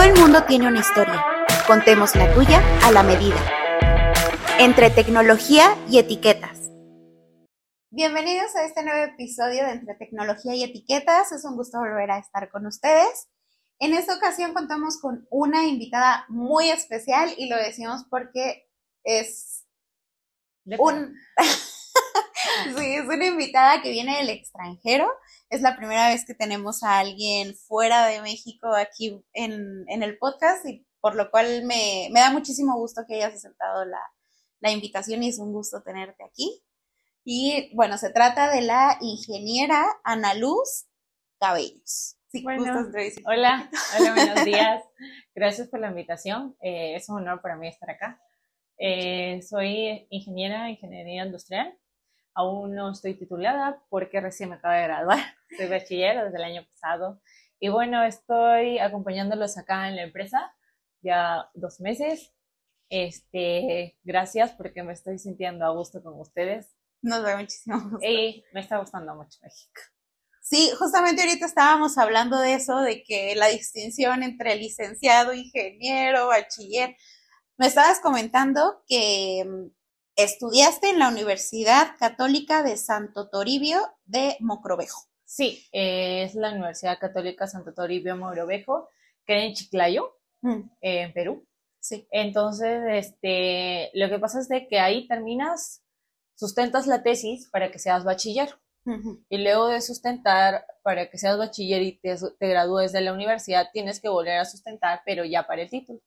Todo el mundo tiene una historia. Contemos la tuya a la medida. Entre tecnología y etiquetas. Bienvenidos a este nuevo episodio de Entre tecnología y etiquetas. Es un gusto volver a estar con ustedes. En esta ocasión contamos con una invitada muy especial y lo decimos porque es un... sí, es una invitada que viene del extranjero. Es la primera vez que tenemos a alguien fuera de México aquí en, el podcast y por lo cual me, da muchísimo gusto que hayas aceptado la, la invitación y es un gusto tenerte aquí. Y bueno, se trata de la ingeniera Ana Luz Cabellos. Sí, bueno, hola, hola, buenos días. Gracias por la invitación. Eh, es un honor para mí estar acá. Eh, soy ingeniera, ingeniería industrial. Aún no estoy titulada porque recién me acabo de graduar. Soy bachiller desde el año pasado. Y bueno, estoy acompañándolos acá en la empresa ya dos meses. Este, gracias porque me estoy sintiendo a gusto con ustedes. Nos da muchísimo gusto. Y me está gustando mucho México. Sí, justamente ahorita estábamos hablando de eso, de que la distinción entre licenciado, ingeniero, bachiller. Me estabas comentando que mm, estudiaste en la Universidad Católica de Santo Toribio de Mocrovejo. Sí, es la Universidad Católica Santo Toribio Mocrovejo, que era en Chiclayo, mm. en Perú. Sí. Entonces, este, lo que pasa es de que ahí terminas, sustentas la tesis para que seas bachiller. Y luego de sustentar, para que seas bachiller y te, gradúes de la universidad, tienes que volver a sustentar, pero ya para el título.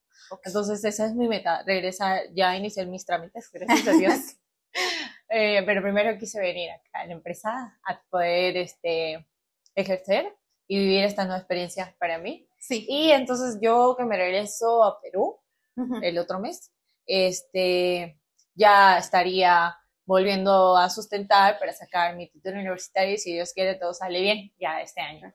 Entonces, esa es mi meta, regresar, ya iniciar mis trámites, gracias a Dios. Eh, pero primero quise venir acá a la empresa a poder este, ejercer y vivir esta nueva experiencia para mí. Sí. Y entonces yo que me regreso a Perú el otro mes, este, ya estaría volviendo a sustentar para sacar mi título universitario y si Dios quiere todo sale bien ya este año.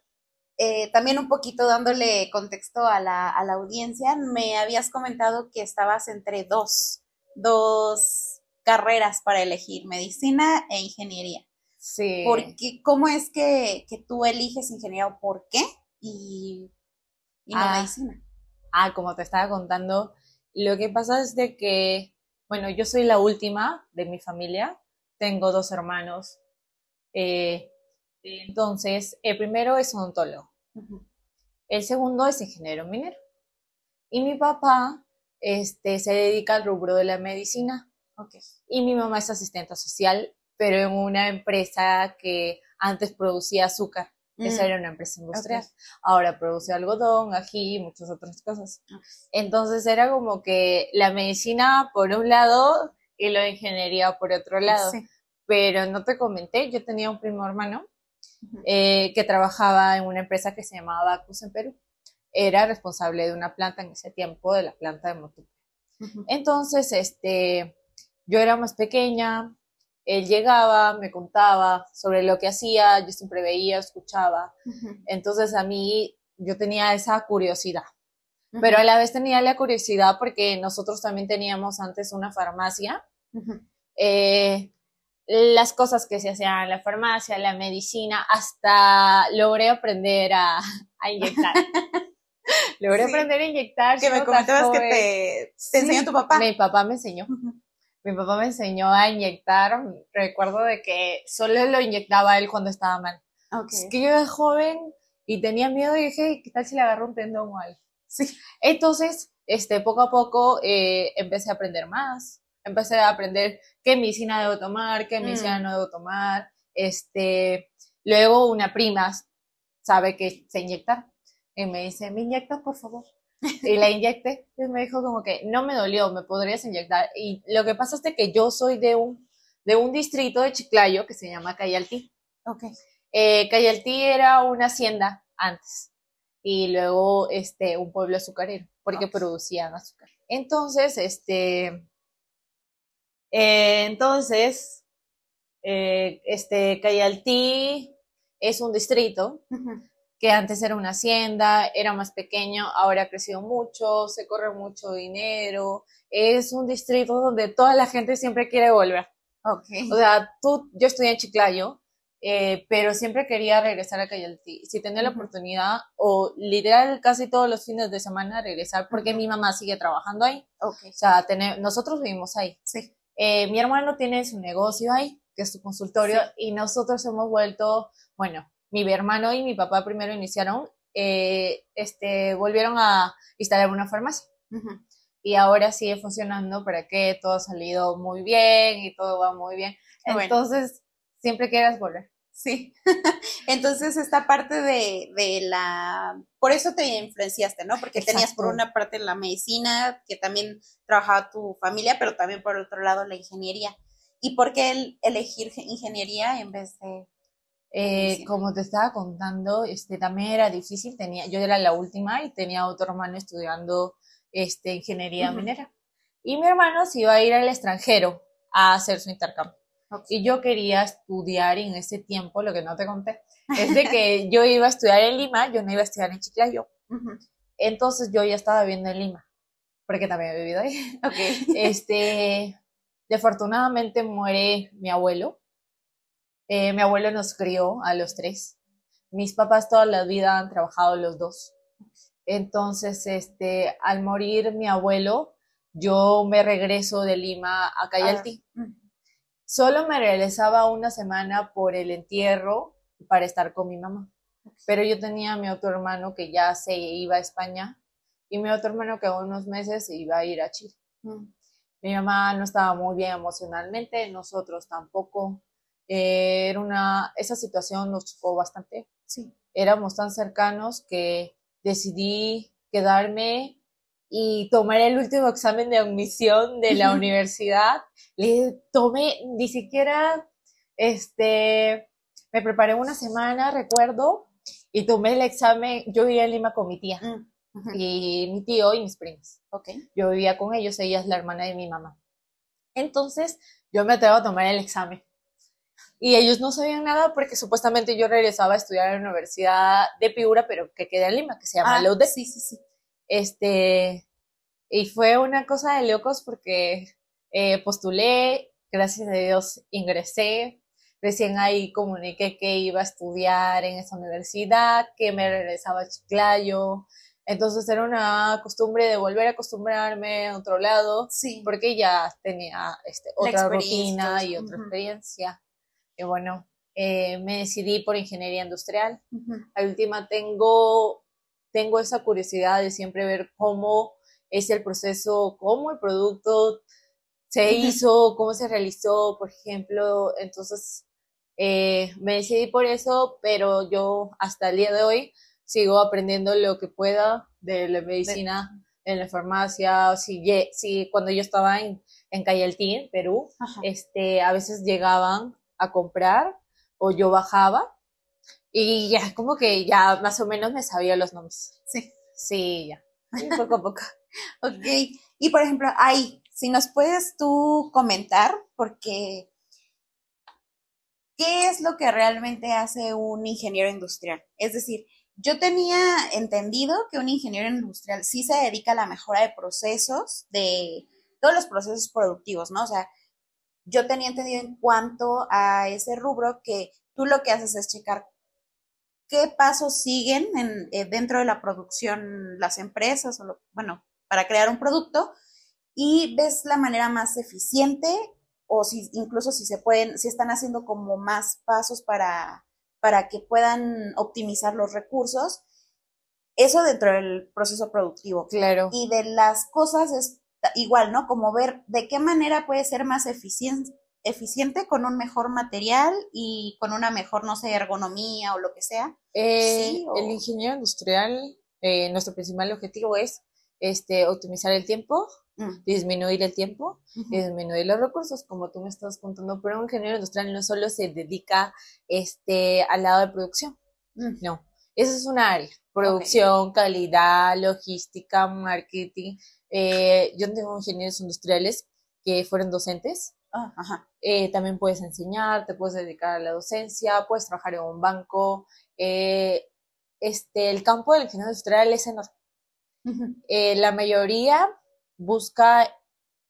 Eh, también un poquito dándole contexto a la, a la, audiencia, me habías comentado que estabas entre dos, dos carreras para elegir, medicina e ingeniería. Sí. Porque, ¿Cómo es que, que tú eliges ingeniería o por qué? Y, y no ah, medicina. Ah, como te estaba contando, lo que pasa es de que bueno, yo soy la última de mi familia, tengo dos hermanos. Eh, entonces, el primero es odontólogo, el segundo es ingeniero minero. Y mi papá este, se dedica al rubro de la medicina. Okay. Y mi mamá es asistente social, pero en una empresa que antes producía azúcar. Esa mm. era una empresa industrial. Ahora produce algodón, ají y muchas otras cosas. Entonces era como que la medicina por un lado y la ingeniería por otro lado. Pero no te comenté, yo tenía un primo hermano eh, que trabajaba en una empresa que se llamaba Bacus en Perú. Era responsable de una planta en ese tiempo, de la planta de Motupe. Entonces, este, yo era más pequeña, él llegaba, me contaba sobre lo que hacía, yo siempre veía, escuchaba. Entonces a mí yo tenía esa curiosidad. Pero a la vez tenía la curiosidad porque nosotros también teníamos antes una farmacia. Eh, las cosas que se hacían en la farmacia, la medicina, hasta logré aprender a, inyectar. logré aprender a inyectar. Que me comentabas que te, te enseñó tu papá. Mi papá me enseñó mi papá me enseñó a inyectar. Recuerdo de que solo lo inyectaba él cuando estaba mal. Es que yo era joven y tenía miedo y dije, ¿qué tal si le agarro un tendón o algo? Sí. Entonces, este, poco a poco eh, empecé a aprender más. Empecé a aprender qué medicina debo tomar, qué medicina mm. no debo tomar. Este, luego una prima sabe que se inyectar y me dice, ¿me inyectas, por favor? Y la inyecté. Y me dijo como que no me dolió, me podrías inyectar. Y lo que pasa es que yo soy de un, de un distrito de Chiclayo que se llama Cayaltí. Ok. Eh, Cayaltí era una hacienda antes y luego este, un pueblo azucarero porque producían azúcar. Entonces, este, eh, entonces, eh, este, Cayaltí es un distrito que antes era una hacienda, era más pequeño, ahora ha crecido mucho, se corre mucho dinero, es un distrito donde toda la gente siempre quiere volver. Okay. O sea, tú, yo estudié en Chiclayo, eh, pero siempre quería regresar a Cayaltí. Si tenía la oportunidad, o literal casi todos los fines de semana regresar, porque mi mamá sigue trabajando ahí. Okay. O sea, nosotros vivimos ahí. Sí. Eh, mi hermano tiene su negocio ahí, que es su consultorio, y nosotros hemos vuelto, bueno, mi hermano y mi papá primero iniciaron, eh, este, volvieron a instalar una farmacia. Y ahora sigue funcionando para que todo ha salido muy bien y todo va muy bien. Entonces, siempre quieras volver. Sí. Entonces, esta parte de, de, la... Por eso te influenciaste, ¿no? Porque tenías por una parte la medicina, que también trabajaba tu familia, pero también por otro lado la ingeniería. ¿Y por qué elegir ingeniería en vez de eh, como te estaba contando, este, también era difícil, tenía, yo era la última y tenía otro hermano estudiando este, ingeniería minera. Y mi hermano se iba a ir al extranjero a hacer su intercambio. Y yo quería estudiar en ese tiempo, lo que no te conté, es de que yo iba a estudiar en Lima, yo no iba a estudiar en Chiclayo. Entonces yo ya estaba viviendo en Lima, porque también he vivido ahí. Okay. Este, afortunadamente muere mi abuelo eh, mi abuelo nos crió a los tres. Mis papás toda la vida han trabajado los dos. Entonces, este, al morir mi abuelo, yo me regreso de Lima a Cayaltí. Ah, mm. Solo me regresaba una semana por el entierro para estar con mi mamá. Pero yo tenía a mi otro hermano que ya se iba a España y mi otro hermano que a unos meses iba a ir a Chile. Mm. Mi mamá no estaba muy bien emocionalmente, nosotros tampoco. Eh, era una, esa situación nos chocó bastante. Sí. Éramos tan cercanos que decidí quedarme y tomar el último examen de admisión de la universidad. Le tomé, ni siquiera, este, me preparé una semana, recuerdo, y tomé el examen. Yo vivía en Lima con mi tía. Mm, y mi tío y mis primos. Okay. Yo vivía con ellos, ella es la hermana de mi mamá. Entonces, yo me atrevo a tomar el examen y ellos no sabían nada porque supuestamente yo regresaba a estudiar en la Universidad de Piura, pero que queda en Lima, que se llama ah, Sí, sí, sí. Este, y fue una cosa de locos porque eh, postulé, gracias a Dios ingresé, recién ahí comuniqué que iba a estudiar en esa universidad, que me regresaba a Chiclayo, entonces era una costumbre de volver a acostumbrarme a otro lado, sí. porque ya tenía este, otra rutina y otra experiencia. Y bueno, eh, me decidí por ingeniería industrial. Al última tengo, tengo esa curiosidad de siempre ver cómo es el proceso, cómo el producto se hizo, cómo se realizó, por ejemplo. Entonces, eh, me decidí por eso, pero yo hasta el día de hoy sigo aprendiendo lo que pueda de la medicina en la farmacia. Si, si cuando yo estaba en, en Cayaltín, Perú, este, a veces llegaban a comprar o yo bajaba y ya como que ya más o menos me sabía los nombres. Sí. Sí, ya. poco a poco. ok. Y por ejemplo, ahí, si nos puedes tú comentar, porque ¿qué es lo que realmente hace un ingeniero industrial? Es decir, yo tenía entendido que un ingeniero industrial sí se dedica a la mejora de procesos, de todos los procesos productivos, ¿no? O sea, yo tenía entendido en cuanto a ese rubro que tú lo que haces es checar qué pasos siguen en, eh, dentro de la producción las empresas, o bueno, para crear un producto y ves la manera más eficiente o si incluso si se pueden, si están haciendo como más pasos para, para que puedan optimizar los recursos. Eso dentro del proceso productivo. Claro. Y de las cosas es igual, ¿no? Como ver de qué manera puede ser más eficiente, eficiente con un mejor material y con una mejor, no sé, ergonomía o lo que sea. Eh, el ingeniero industrial, eh, nuestro principal objetivo es este, optimizar el tiempo, mm. disminuir el tiempo disminuir los recursos, como tú me estás contando, pero un ingeniero industrial no solo se dedica este, al lado de producción, mm. no, eso es un área, producción, calidad, logística, marketing, eh, yo tengo ingenieros industriales que fueron docentes. Ah, eh, también puedes enseñar, te puedes dedicar a la docencia, puedes trabajar en un banco. Eh, este, el campo del ingeniero industrial es enorme. la mayoría busca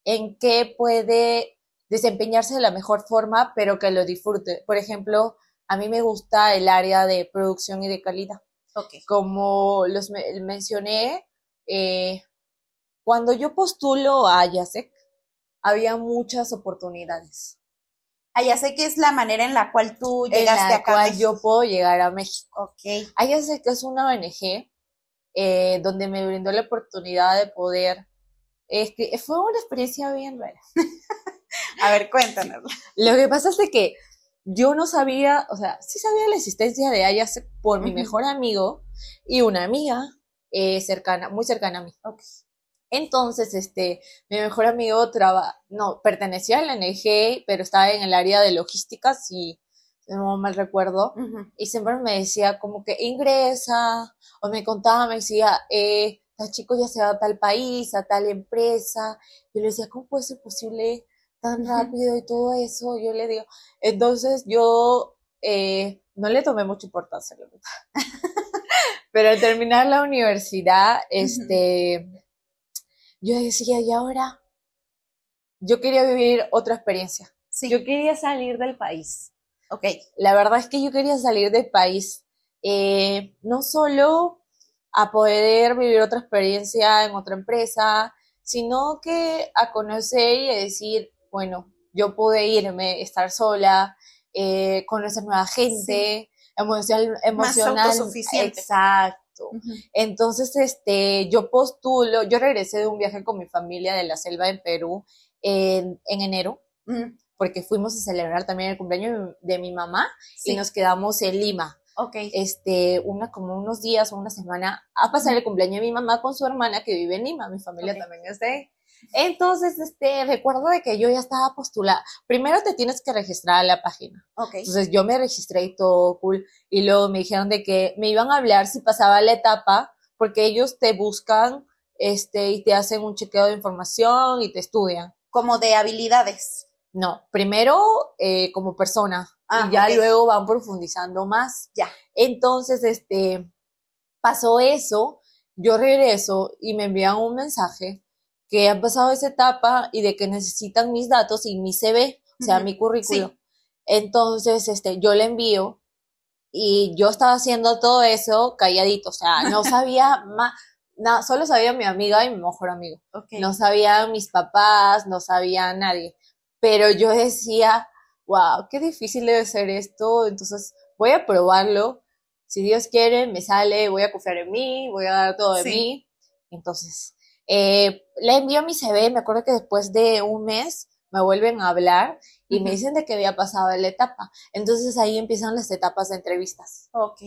en qué puede desempeñarse de la mejor forma, pero que lo disfrute. Por ejemplo, a mí me gusta el área de producción y de calidad. Como los me- mencioné, eh, cuando yo postulo a Yasek, había muchas oportunidades. Que es la manera en la cual tú en llegaste la acá. a cual yo puedo llegar a México. Ok. Ayasek es una ONG eh, donde me brindó la oportunidad de poder. Es que fue una experiencia bien rara. A ver, cuéntanos. Lo que pasa es de que yo no sabía, o sea, sí sabía la existencia de Ayasek por mi mejor amigo y una amiga eh, cercana, muy cercana a mí. Entonces, este, mi mejor amigo traba, no, pertenecía a la ONG, pero estaba en el área de logística, si no mal recuerdo. Y siempre me decía como que ingresa, o me contaba, me decía, eh, tal chico ya se va a tal país, a tal empresa. Yo le decía, ¿cómo puede ser posible tan rápido y todo eso? Yo le digo, entonces yo eh, no le tomé mucha importancia, la verdad. Pero al terminar la universidad, este, yo decía, ¿y ahora? Yo quería vivir otra experiencia. Sí. Yo quería salir del país. Ok. La verdad es que yo quería salir del país, eh, no solo a poder vivir otra experiencia en otra empresa, sino que a conocer y a decir, bueno, yo pude irme, estar sola, eh, conocer nueva gente, emocional, emocional, autosuficiente. exacto. Entonces, este, yo postulo, yo regresé de un viaje con mi familia de la selva en Perú en, en enero, porque fuimos a celebrar también el cumpleaños de mi mamá Sí. y nos quedamos en Lima, Ok. este, una, como unos días o una semana a pasar el cumpleaños de mi mamá con su hermana que vive en Lima, mi familia también es de. Entonces, este, recuerdo de que yo ya estaba postulada. Primero te tienes que registrar a la página. Ok. Entonces yo me registré y todo cool. Y luego me dijeron de que me iban a hablar si pasaba la etapa, porque ellos te buscan, este, y te hacen un chequeo de información y te estudian. Como de habilidades. No, primero eh, como persona Ah, y ya luego van profundizando más. Ya. Entonces, este, pasó eso, yo regreso y me envían un mensaje que han pasado esa etapa y de que necesitan mis datos y mi CV, o sea, mi currículo. Sí. Entonces, este, yo le envío y yo estaba haciendo todo eso calladito, o sea, no sabía más, nada, solo sabía mi amiga y mi mejor amigo. Ok. No sabían mis papás, no sabía nadie. Pero yo decía, wow, qué difícil debe ser esto. Entonces voy a probarlo. Si Dios quiere, me sale, voy a confiar en mí, voy a dar todo de Sí. mí. Entonces, eh, le envío mi CV. Me acuerdo que después de un mes me vuelven a hablar y me Ujú. dicen de que había pasado la etapa. Entonces ahí empiezan las etapas de entrevistas. Ok.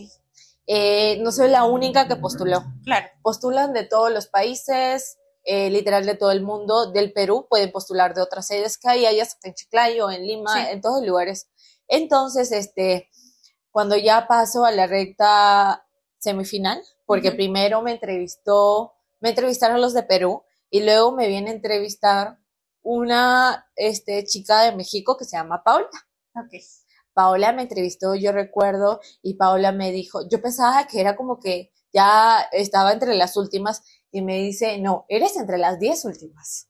Eh, no soy la única que postuló Claro. postulan de todos los países, eh, literal de todo el mundo, del Perú, pueden postular de otras sedes que hay, hayas en Chiclayo, en Lima, Sí. en todos lugares. Entonces, este, cuando ya paso a la recta semifinal, porque Ujú. primero me entrevistó, me entrevistaron los de Perú y luego me viene a entrevistar una este, chica de México que se llama Paula. Paola me entrevistó, yo recuerdo, y Paola me dijo, yo pensaba que era como que ya estaba entre las últimas, y me dice, no, eres entre las diez últimas.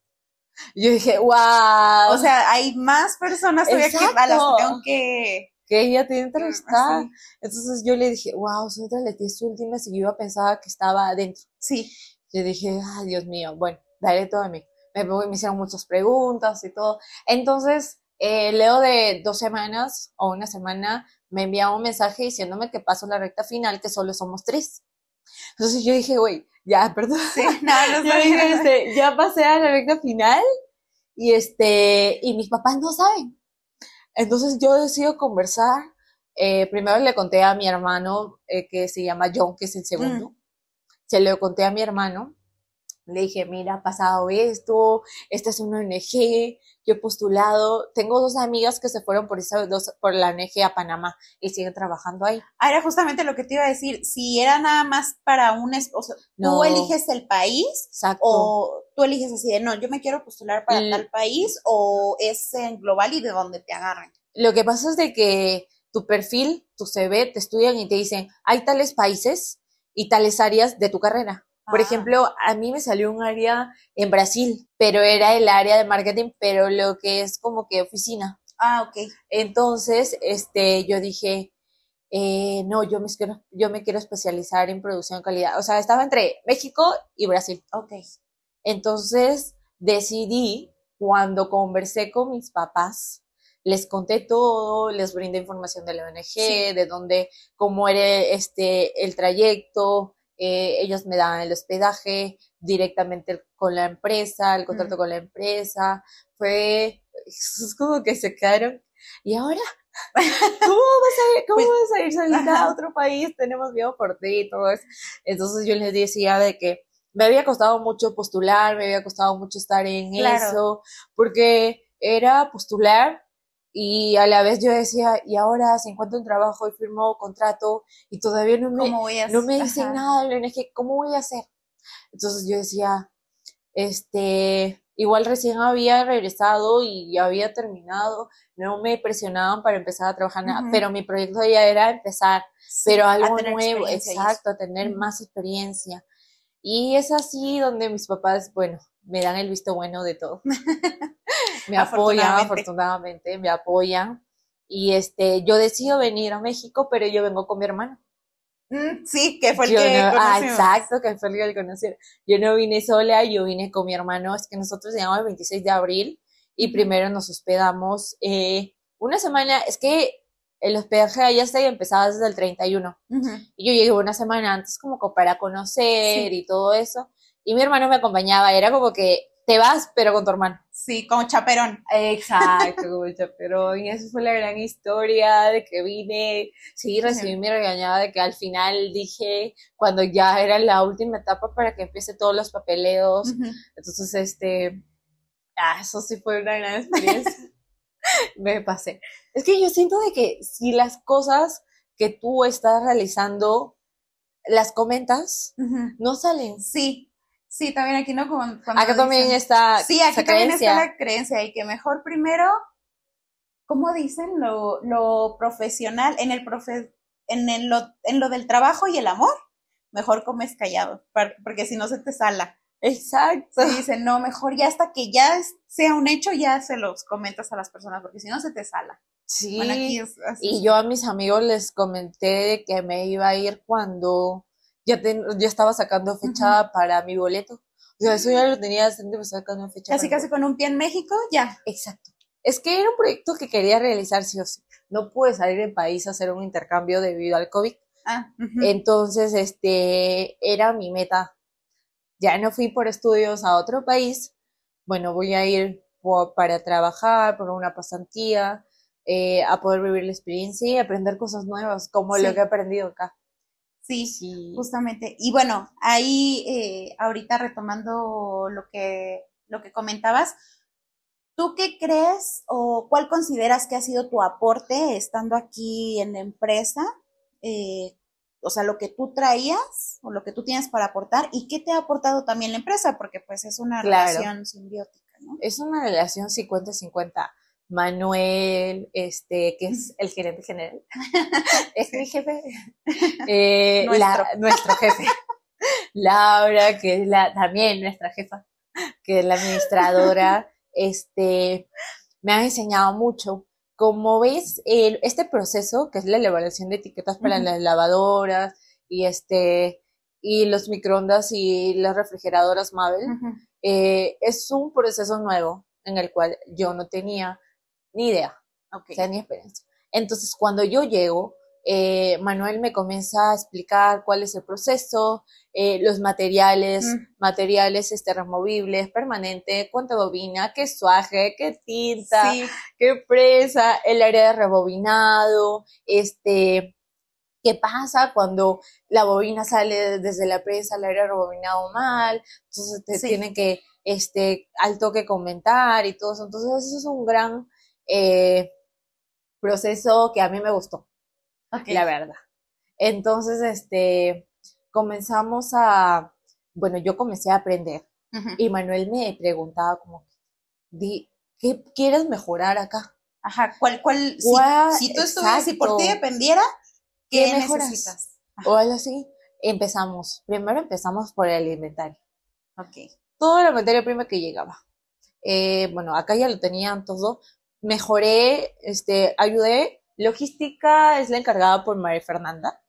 Yo dije, wow, O sea, hay más personas todavía que a las que tengo que. que ella tiene entrevistada. Sí. Entonces yo le dije, wow, soy entre las diez últimas, y yo iba pensaba que estaba adentro. Sí. Yo dije, ay, Dios mío, bueno, daré todo de mí. Me, me hicieron muchas preguntas y todo. Entonces, eh, luego de dos semanas o una semana, me envía un mensaje diciéndome que paso la recta final, que solo somos tres. Entonces yo dije, güey, ya, perdón. Sí. No, no Yo dije, este, ya pasé a la recta final y este, y mis papás no saben. Entonces yo decido conversar. Eh, primero le conté a mi hermano, eh, que se llama John, que es el segundo. Se lo conté a mi hermano. Le dije, mira, ha pasado esto, esta es una ONG, yo he postulado. Tengo dos amigas que se fueron por, esa, dos, por la ONG a Panamá y siguen trabajando ahí. Ah, era justamente lo que te iba a decir. Si era nada más para un. O sea, No. tú eliges el país Exacto. o tú eliges así de no, yo me quiero postular para tal país o es en global y de donde te agarren. Lo que pasa es de que tu perfil, tu CV, te estudian y te dicen, hay tales países y tales áreas de tu carrera. Por Ah. ejemplo, a mí me salió un área en Brasil, pero era el área de marketing, pero lo que es como que oficina. Ah, ok. Entonces, este, yo dije, eh, no, yo me, quiero, yo me quiero especializar en producción de calidad. O sea, estaba entre México y Brasil. Ok. Entonces decidí, cuando conversé con mis papás, les conté todo, les brindé información de la ONG, de dónde, cómo era este, el trayecto, eh, ellos me daban el hospedaje directamente con la empresa, el contrato con la empresa, fue, es como que se quedaron, y ahora, ¿cómo vas a ir, cómo pues, vas a ir solita a otro país? Tenemos miedo por ti y todo eso. Entonces yo les decía de que me había costado mucho postular, me había costado mucho estar en eso, porque era postular y a la vez yo decía, y ahora si encuentro un trabajo y firmo contrato y todavía no me, no me dicen nada, ¿cómo voy a hacer? Entonces yo decía, este, igual recién había regresado y había terminado, no me presionaban para empezar a trabajar nada, pero mi proyecto ya era empezar, pero algo nuevo, exacto, tener más experiencia. Y es así donde mis papás, bueno, me dan el visto bueno de todo. me apoyan, afortunadamente, me apoyan. Y este, yo decido venir a México, pero yo vengo con mi hermano. Mm, sí, que fue el que Ah, exacto, que fue el que conocí. Yo no vine sola, yo vine con mi hermano. Es que nosotros llegamos el 26 de abril y primero nos hospedamos eh, una semana. Es que el hospedaje allá está y empezaba desde el 31. Y yo llegué una semana antes como para conocer y todo eso. Y mi hermano me acompañaba, era como que te vas, pero con tu hermano. Sí, como chaperón. Exacto, como chaperón. Y esa fue la gran historia de que vine. Sí, recibí mi regañada de que al final dije, cuando ya era la última etapa para que empiece todos los papeleos. Entonces, este, ah, eso sí fue una gran experiencia. me pasé. Es que yo siento de que si las cosas que tú estás realizando las comentas, no salen. Sí, Sí, también aquí no cuando, acá también está Sí, aquí también está la creencia y que mejor primero, ¿cómo dicen? Lo, lo profesional, en el profe, en, el, lo, en lo del trabajo y el amor, mejor comes callado, porque si no se te sala. Exacto. Dicen, no, mejor ya hasta que ya sea un hecho, ya se los comentas a las personas, porque si no se te sala. Sí. y yo a mis amigos les comenté que me iba a ir cuando ya, ya estaba sacando fecha para mi boleto. O sea, eso ya lo tenía me sacando fecha. Casi, casi con un pie en México, ya. Exacto. Es que era un proyecto que quería realizar sí o sí. No pude salir del país a hacer un intercambio debido al COVID. Ah, Entonces, este, era mi meta. Ya no fui por estudios a otro país. Bueno, voy a ir para trabajar, por una pasantía, eh, a poder vivir la experiencia y aprender cosas nuevas, como lo que he aprendido acá. Sí, sí, justamente. Y bueno, ahí eh, ahorita retomando lo que, lo que comentabas, ¿tú qué crees o cuál consideras que ha sido tu aporte estando aquí en la empresa? Eh, o sea, lo que tú traías o lo que tú tienes para aportar y qué te ha aportado también la empresa, porque pues es una relación simbiótica, ¿no? Es una relación 50-50. Manuel, este, que es el gerente general, es mi jefe, eh, nuestro. jefe, Laura, que es la, también nuestra jefa, que es la administradora, este, me ha enseñado mucho. Como ves, el, este proceso, que es la elaboración de etiquetas para las lavadoras y este, y los microondas y las refrigeradoras Mabel, eh, es un proceso nuevo en el cual yo no tenía ni idea, okay. o sea, ni experiencia. Entonces, cuando yo llego, eh, Manuel me comienza a explicar cuál es el proceso, eh, los materiales, mm. materiales este, removibles, permanente, cuánta bobina, qué suaje, qué tinta, qué presa, el área de rebobinado, este, qué pasa cuando la bobina sale desde la presa al área de rebobinado mal, entonces te tienen que, este, al toque comentar y todo eso, entonces eso es un gran eh, proceso que a mí me gustó, la verdad. Entonces, este, comenzamos a, bueno, yo comencé a aprender y Manuel me preguntaba como, di, ¿qué quieres mejorar acá? Ajá, ¿cuál, cuál, si, tú estuvieras, si por ti dependiera, ¿qué, necesitas? O algo así. Empezamos, primero empezamos por el inventario. Ok. Todo la materia prima que llegaba. Eh, bueno, acá ya lo tenían todo, mejoré, este, ayudé Logística es la encargada por María Fernanda.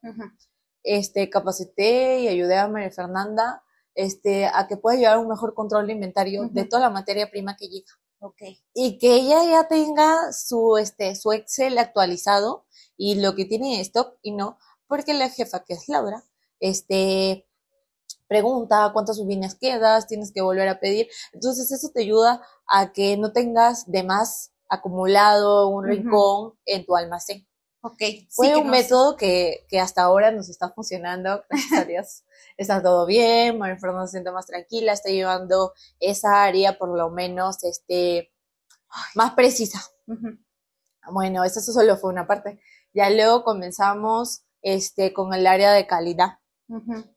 Este, capacité y ayudé a María Fernanda este, a que pueda llevar un mejor control de inventario de toda la materia prima que llega. Okay. Y que ella ya tenga su, este, su Excel actualizado y lo que tiene en stock y no, porque la jefa, que es Laura, este, pregunta cuántas uvinas quedas, tienes que volver a pedir. Entonces eso te ayuda a que no tengas de más acumulado un rincón en tu almacén. Ok. Fue un método que, que, hasta ahora nos está funcionando, gracias a Dios. está todo bien, María Fernanda se siente más tranquila, está llevando esa área por lo menos este, más precisa. Bueno, eso solo fue una parte. Ya luego comenzamos este, con el área de calidad.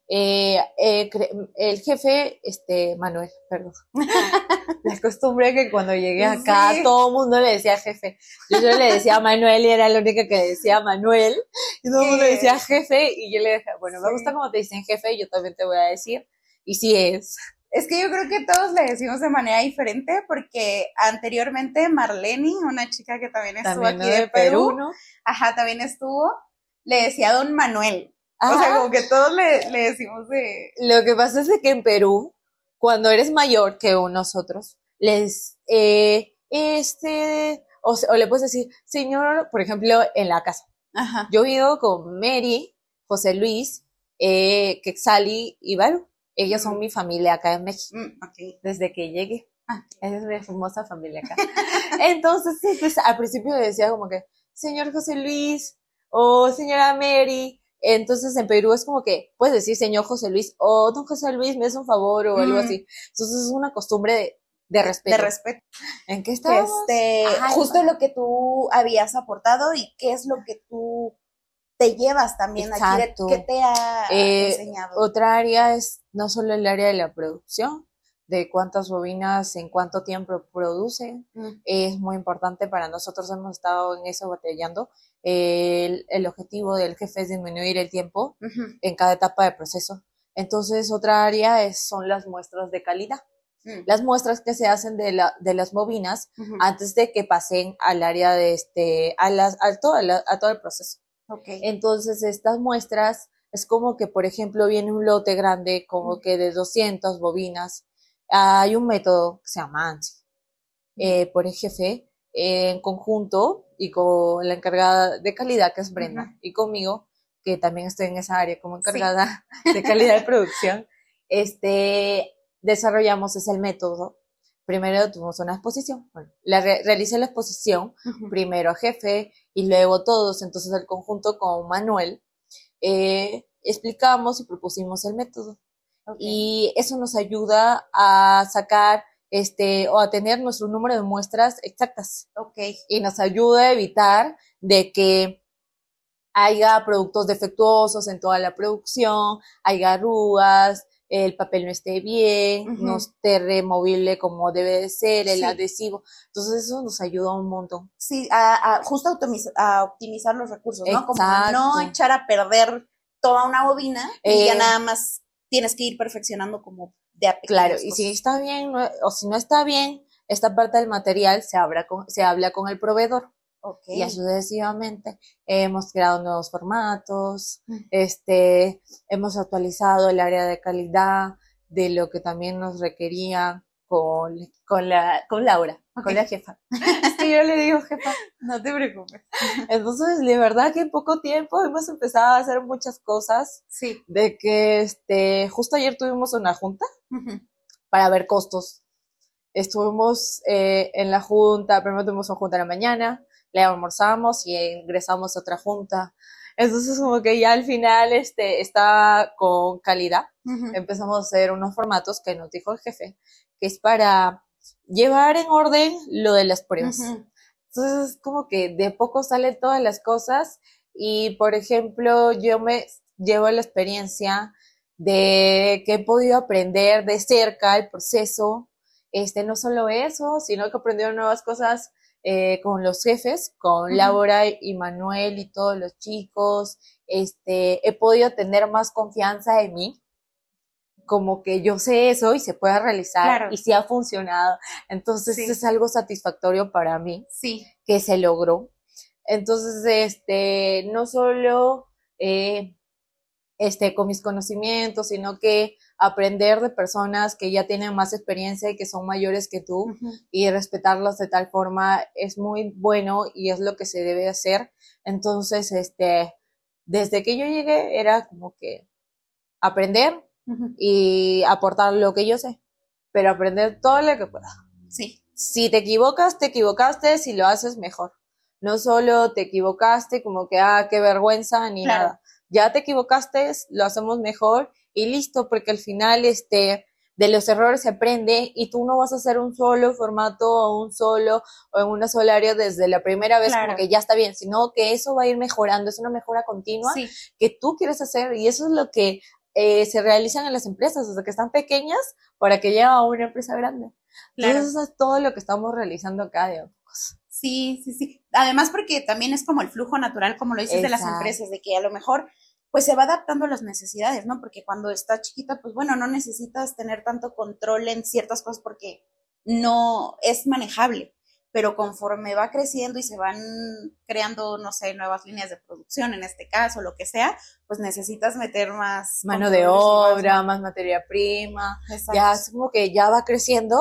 Eh, eh, el jefe, este, Manuel, perdón. La costumbre que cuando llegué acá todo el mundo le decía jefe. Yo, le decía Manuel y era la única que decía Manuel. Y todo el mundo le decía jefe y yo le dije, bueno, me gusta como te dicen jefe, yo también te voy a decir. Y sí es. Es que yo creo que todos le decimos de manera diferente porque anteriormente Marlene, una chica que también estuvo aquí de, Perú, Perú ajá, también estuvo, le decía don Manuel. O sea, como que todos le, le, decimos de... Lo que pasa es que en Perú, cuando eres mayor que nosotros, les, eh, este, o, le puedes decir, señor, por ejemplo, en la casa. Ajá. Yo vivo con Mary, José Luis, eh, Quexali y Baru. Ellos son mi familia acá en México. Mm, okay. Desde que llegué. Ah. Esa es mi famosa familia acá. Entonces, pues, al principio le decía como que, señor José Luis, o señora Mary, entonces en Perú es como que puedes decir señor José Luis o don José Luis me hace un favor o algo así. Entonces es una costumbre de, respeto. De respeto. ¿En qué estamos? Este, justo lo que tú habías aportado y qué es lo que tú te llevas también aquí, ¿qué te ha eh, enseñado? Otra área es no solo el área de la producción, de cuántas bobinas en cuánto tiempo produce. Mm. Es muy importante para nosotros, hemos estado en eso batallando. El, el objetivo del jefe es disminuir el tiempo en cada etapa de proceso. Entonces, otra área es, son las muestras de calidad. Mm. Las muestras que se hacen de, la, de las bobinas antes de que pasen al área de este, a, las, a, todo, a todo el proceso. Okay. Entonces, estas muestras es como que, por ejemplo, viene un lote grande, como que de 200 bobinas, hay un método que se llama ANSI, eh, por el jefe, en conjunto y con la encargada de calidad, que es Brenda, y conmigo, que también estoy en esa área como encargada de calidad de producción, este, desarrollamos ese método. Primero tuvimos una exposición, bueno, la realicé la exposición, primero jefe y luego todos, entonces el conjunto con Manuel, eh, explicamos y propusimos el método. Y eso nos ayuda a sacar este, o a tener nuestro número de muestras exactas. Ok. Y nos ayuda a evitar de que haya productos defectuosos en toda la producción, haya arrugas, el papel no esté bien, no esté removible como debe de ser, el adhesivo. Entonces eso nos ayuda un montón. Sí, a, justo a optimizar, los recursos, ¿no? Como no echar a perder toda una bobina y ya eh, nada más tienes que ir perfeccionando como de a Claro, y si está bien o si no está bien, esta parte del material se habla con, se habla con el proveedor. Okay. Y así sucesivamente hemos creado nuevos formatos, este, hemos actualizado el área de calidad de lo que también nos requería con, con, la, con Laura, con la jefa. es que yo le digo jefa, no te preocupes. Entonces, de verdad que en poco tiempo hemos empezado a hacer muchas cosas. Sí. De que, este, justo ayer tuvimos una junta para ver costos. Estuvimos eh, en la junta, primero tuvimos una junta en la mañana, le almorzamos y ingresamos a otra junta. Entonces, como que ya al final este, está con calidad. Empezamos a hacer unos formatos que nos dijo el jefe, que es para llevar en orden lo de las pruebas. Entonces, es como que de poco salen todas las cosas y, por ejemplo, yo me llevo la experiencia de que he podido aprender de cerca el proceso, este, no solo eso, sino que aprendieron nuevas cosas eh, con los jefes, con Laura y Manuel y todos los chicos, este, he podido tener más confianza en mí, como que yo sé eso y se puede realizar y si ha funcionado. Entonces es algo satisfactorio para mí sí. que se logró. Entonces, este, no solo eh, este, con mis conocimientos, sino que aprender de personas que ya tienen más experiencia y que son mayores que tú y respetarlos de tal forma es muy bueno y es lo que se debe hacer. Entonces, este, desde que yo llegué era como que aprender y aportar lo que yo sé, pero aprender todo lo que pueda. Sí. Si te equivocas, te equivocaste, si lo haces mejor. No solo te equivocaste como que, ah, qué vergüenza, ni nada. Ya te equivocaste, lo hacemos mejor y listo, porque al final, este, de los errores se aprende y tú no vas a hacer un solo formato o un solo o en una sola área desde la primera vez como que ya está bien, sino que eso va a ir mejorando, es una mejora continua que tú quieres hacer y eso es lo que eh, se realizan en las empresas, desde que están pequeñas para que llegue a una empresa grande. Entonces eso es todo lo que estamos realizando acá de pocos. Sí, sí, sí. Además porque también es como el flujo natural, como lo dices de las empresas, de que a lo mejor pues se va adaptando a las necesidades, ¿no? Porque cuando está chiquita, pues bueno, no necesitas tener tanto control en ciertas cosas porque no es manejable, pero conforme va creciendo y se van creando, no sé, nuevas líneas de producción en este caso, lo que sea, pues necesitas meter más mano de obra, más, materia prima, ya es como que ya va creciendo,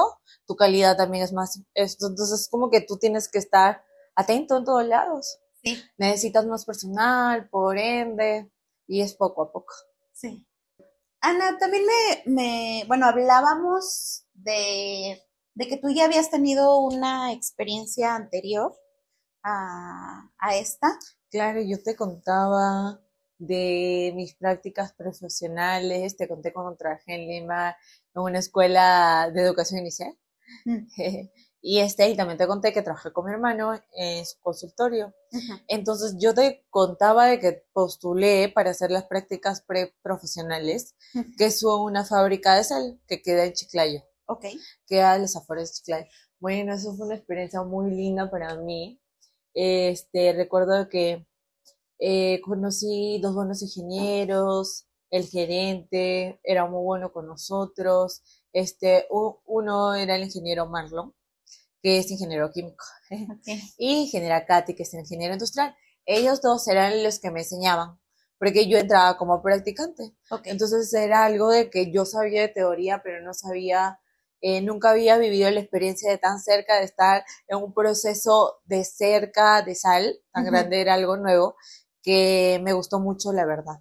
tu calidad también es más, entonces es como que tú tienes que estar atento en todos lados. Sí. Necesitas más personal, por ende, y es poco a poco. Sí. Ana, también me, me bueno, hablábamos de, de, que tú ya habías tenido una experiencia anterior a, a esta. Claro, yo te contaba de mis prácticas profesionales, te conté cuando trabajé en Lima en una escuela de educación inicial. Mm. Y este, y también te conté que trabajé con mi hermano en su consultorio. Entonces yo te contaba de que postulé para hacer las prácticas preprofesionales, que es una fábrica de sal que queda en Chiclayo. Ok. Queda a los afueras de Chiclayo. Bueno, eso fue una experiencia muy linda para mí. Este, recuerdo que eh, conocí dos buenos ingenieros, el gerente era muy bueno con nosotros. Este, uno era el ingeniero Marlon que es ingeniero químico, y ingeniera Katy, que es ingeniero industrial. Ellos dos eran los que me enseñaban, porque yo entraba como practicante. Entonces era algo de que yo sabía de teoría, pero no sabía, eh, nunca había vivido la experiencia de tan cerca, de estar en un proceso de cerca de sal, tan grande, era algo nuevo, que me gustó mucho, la verdad.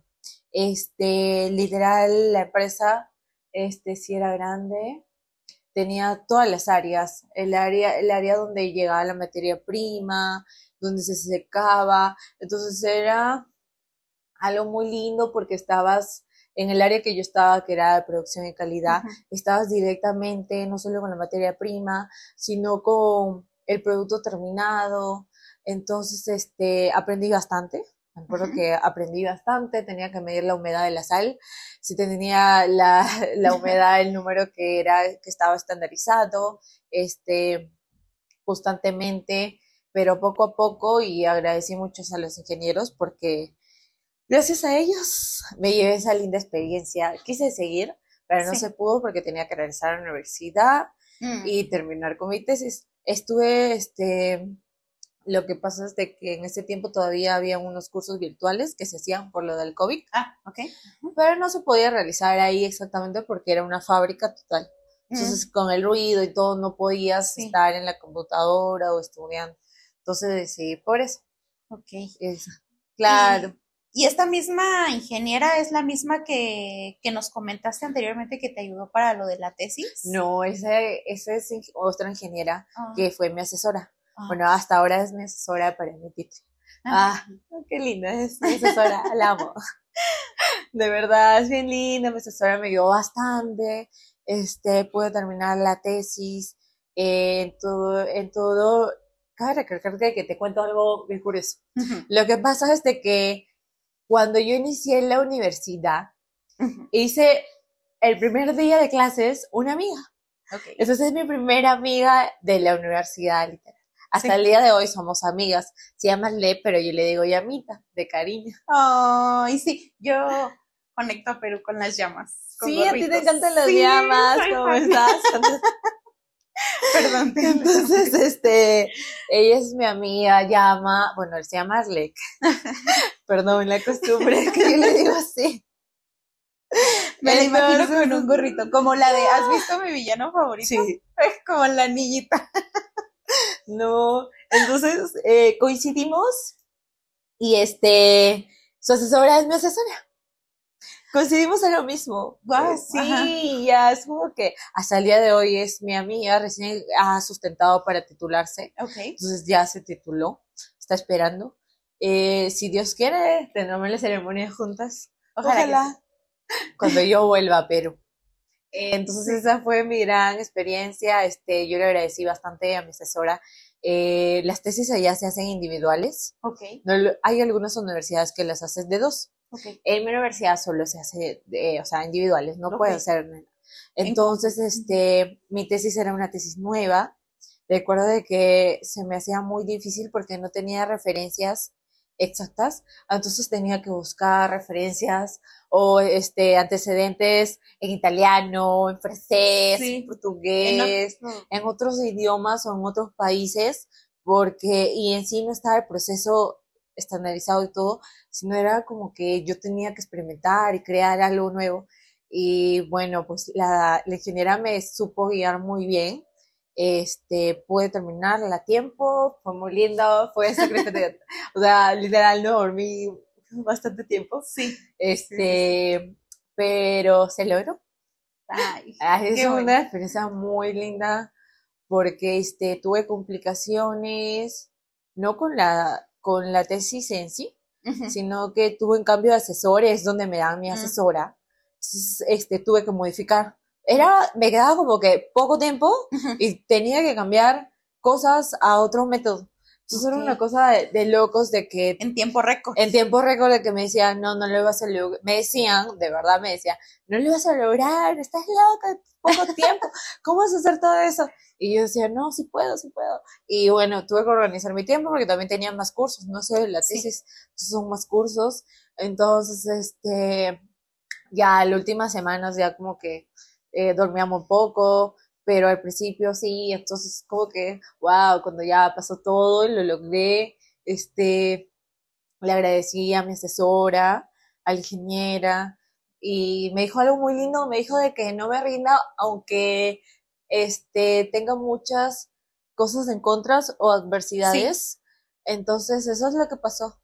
Este, literal, la empresa, este, sí era grande, tenía todas las áreas, el área, el área donde llegaba la materia prima, donde se secaba, entonces era algo muy lindo porque estabas en el área que yo estaba, que era de producción y calidad, estabas directamente no solo con la materia prima, sino con el producto terminado, entonces este, aprendí bastante, me acuerdo que aprendí bastante, tenía que medir la humedad de la sal, si tenía la, la humedad, el número que era, que estaba estandarizado, este, constantemente, pero poco a poco y agradecí mucho a los ingenieros porque gracias a ellos me llevé esa linda experiencia. Quise seguir, pero no se pudo porque tenía que regresar a la universidad mm. y terminar con mi tesis. Estuve, este, lo que pasa es de que en ese tiempo todavía había unos cursos virtuales que se hacían por lo del COVID. Ah, ok. Pero no se podía realizar ahí exactamente porque era una fábrica total. Entonces, con el ruido y todo, no podías estar en la computadora o estudiando. Entonces decidí por eso. Ok. Claro. ¿Y, esta misma ingeniera es la misma que, que, nos comentaste anteriormente que te ayudó para lo de la tesis? No, esa, esa es otra ingeniera Ah. que fue mi asesora. Ah. Bueno, hasta ahora es mi asesora para mi título. Ah. Ah, qué linda es mi asesora, la amo. De verdad, es bien linda, mi asesora me ayudó bastante, este, pude terminar la tesis, eh, en todo, en todo, cabe recalcar que te cuento algo bien curioso. Ujú, Lo que pasa es de que cuando yo inicié la universidad, hice el primer día de clases una amiga. Entonces es mi primera amiga de la universidad, literal. Hasta Sí. el día de hoy somos amigas. Se llama Le, pero yo le digo Yamita, de cariño. Ay, sí, yo conecto a Perú con las llamas. con Sí, a ti te encantan las Sí, llamas, ¿cómo fan. estás? Perdón. Entonces, este, ella es mi amiga, llama, bueno, él se llama Arlek. Perdón, la costumbre que yo le digo así. Me la imagino con un gorrito, como la de, ¿has visto mi villano favorito? Sí. Es como la niñita. No, entonces eh, coincidimos y este, su asesora es mi asesora. Coincidimos en lo mismo. Sí, ajá. ya es como que hasta el día de hoy es mi amiga, recién ha sustentado para titularse. Ok. Entonces ya se tituló, está esperando. Eh, si Dios quiere, tendremos la ceremonia juntas. Ojalá que Ojalá. Cuando yo vuelva a Perú. Eh, entonces esa fue mi gran experiencia. Este, yo le agradecí bastante a mi asesora. Eh, las tesis allá se hacen individuales. Ok, No, hay algunas universidades que las hacen de dos. ok. En mi universidad solo se hace, de- o sea, individuales, no Ok. puede ser. Entonces, este, mi tesis era una tesis nueva. Recuerdo de que se me hacía muy difícil porque no tenía referencias exactas, entonces tenía que buscar referencias o este antecedentes en italiano, en francés, Sí. en portugués, En- en otros idiomas o en otros países, porque, y en sí no estaba el proceso estandarizado y todo, sino era como que yo tenía que experimentar y crear algo nuevo. Y bueno, pues la, la ingeniera me supo guiar muy bien. Este, pude terminarla a tiempo, fue muy lindo, fue secretaria, o sea, literal no dormí bastante tiempo. Sí. Este, pero se logró. Ay, Ah, Es una bueno. experiencia muy linda porque este, tuve complicaciones, no con la, con la tesis en sí, sino que tuve en cambio asesores donde me dan mi asesora. Entonces, este, tuve que modificar. Era, me quedaba como que poco tiempo y tenía que cambiar cosas a otro método. Entonces era Ok. una cosa de, de locos de que En tiempo récord. en tiempo récord de que me decían, no, no lo vas a lograr, me decían, de verdad me decían, no lo vas a lograr, estás loca, poco tiempo, ¿cómo vas a hacer todo eso? Y yo decía, no, sí puedo, sí puedo. Y bueno, tuve que organizar mi tiempo porque también tenía más cursos, no sé, la Sí. tesis, entonces son más cursos. Entonces, este, ya las últimas semanas ya como que eh, dormía muy poco, pero al principio sí, entonces como que, wow, cuando ya pasó todo y lo logré, este, le agradecí a mi asesora, a la ingeniera, y me dijo algo muy lindo, me dijo de que no me rinda aunque este, tenga muchas cosas en contra o adversidades. Entonces, eso es lo que pasó.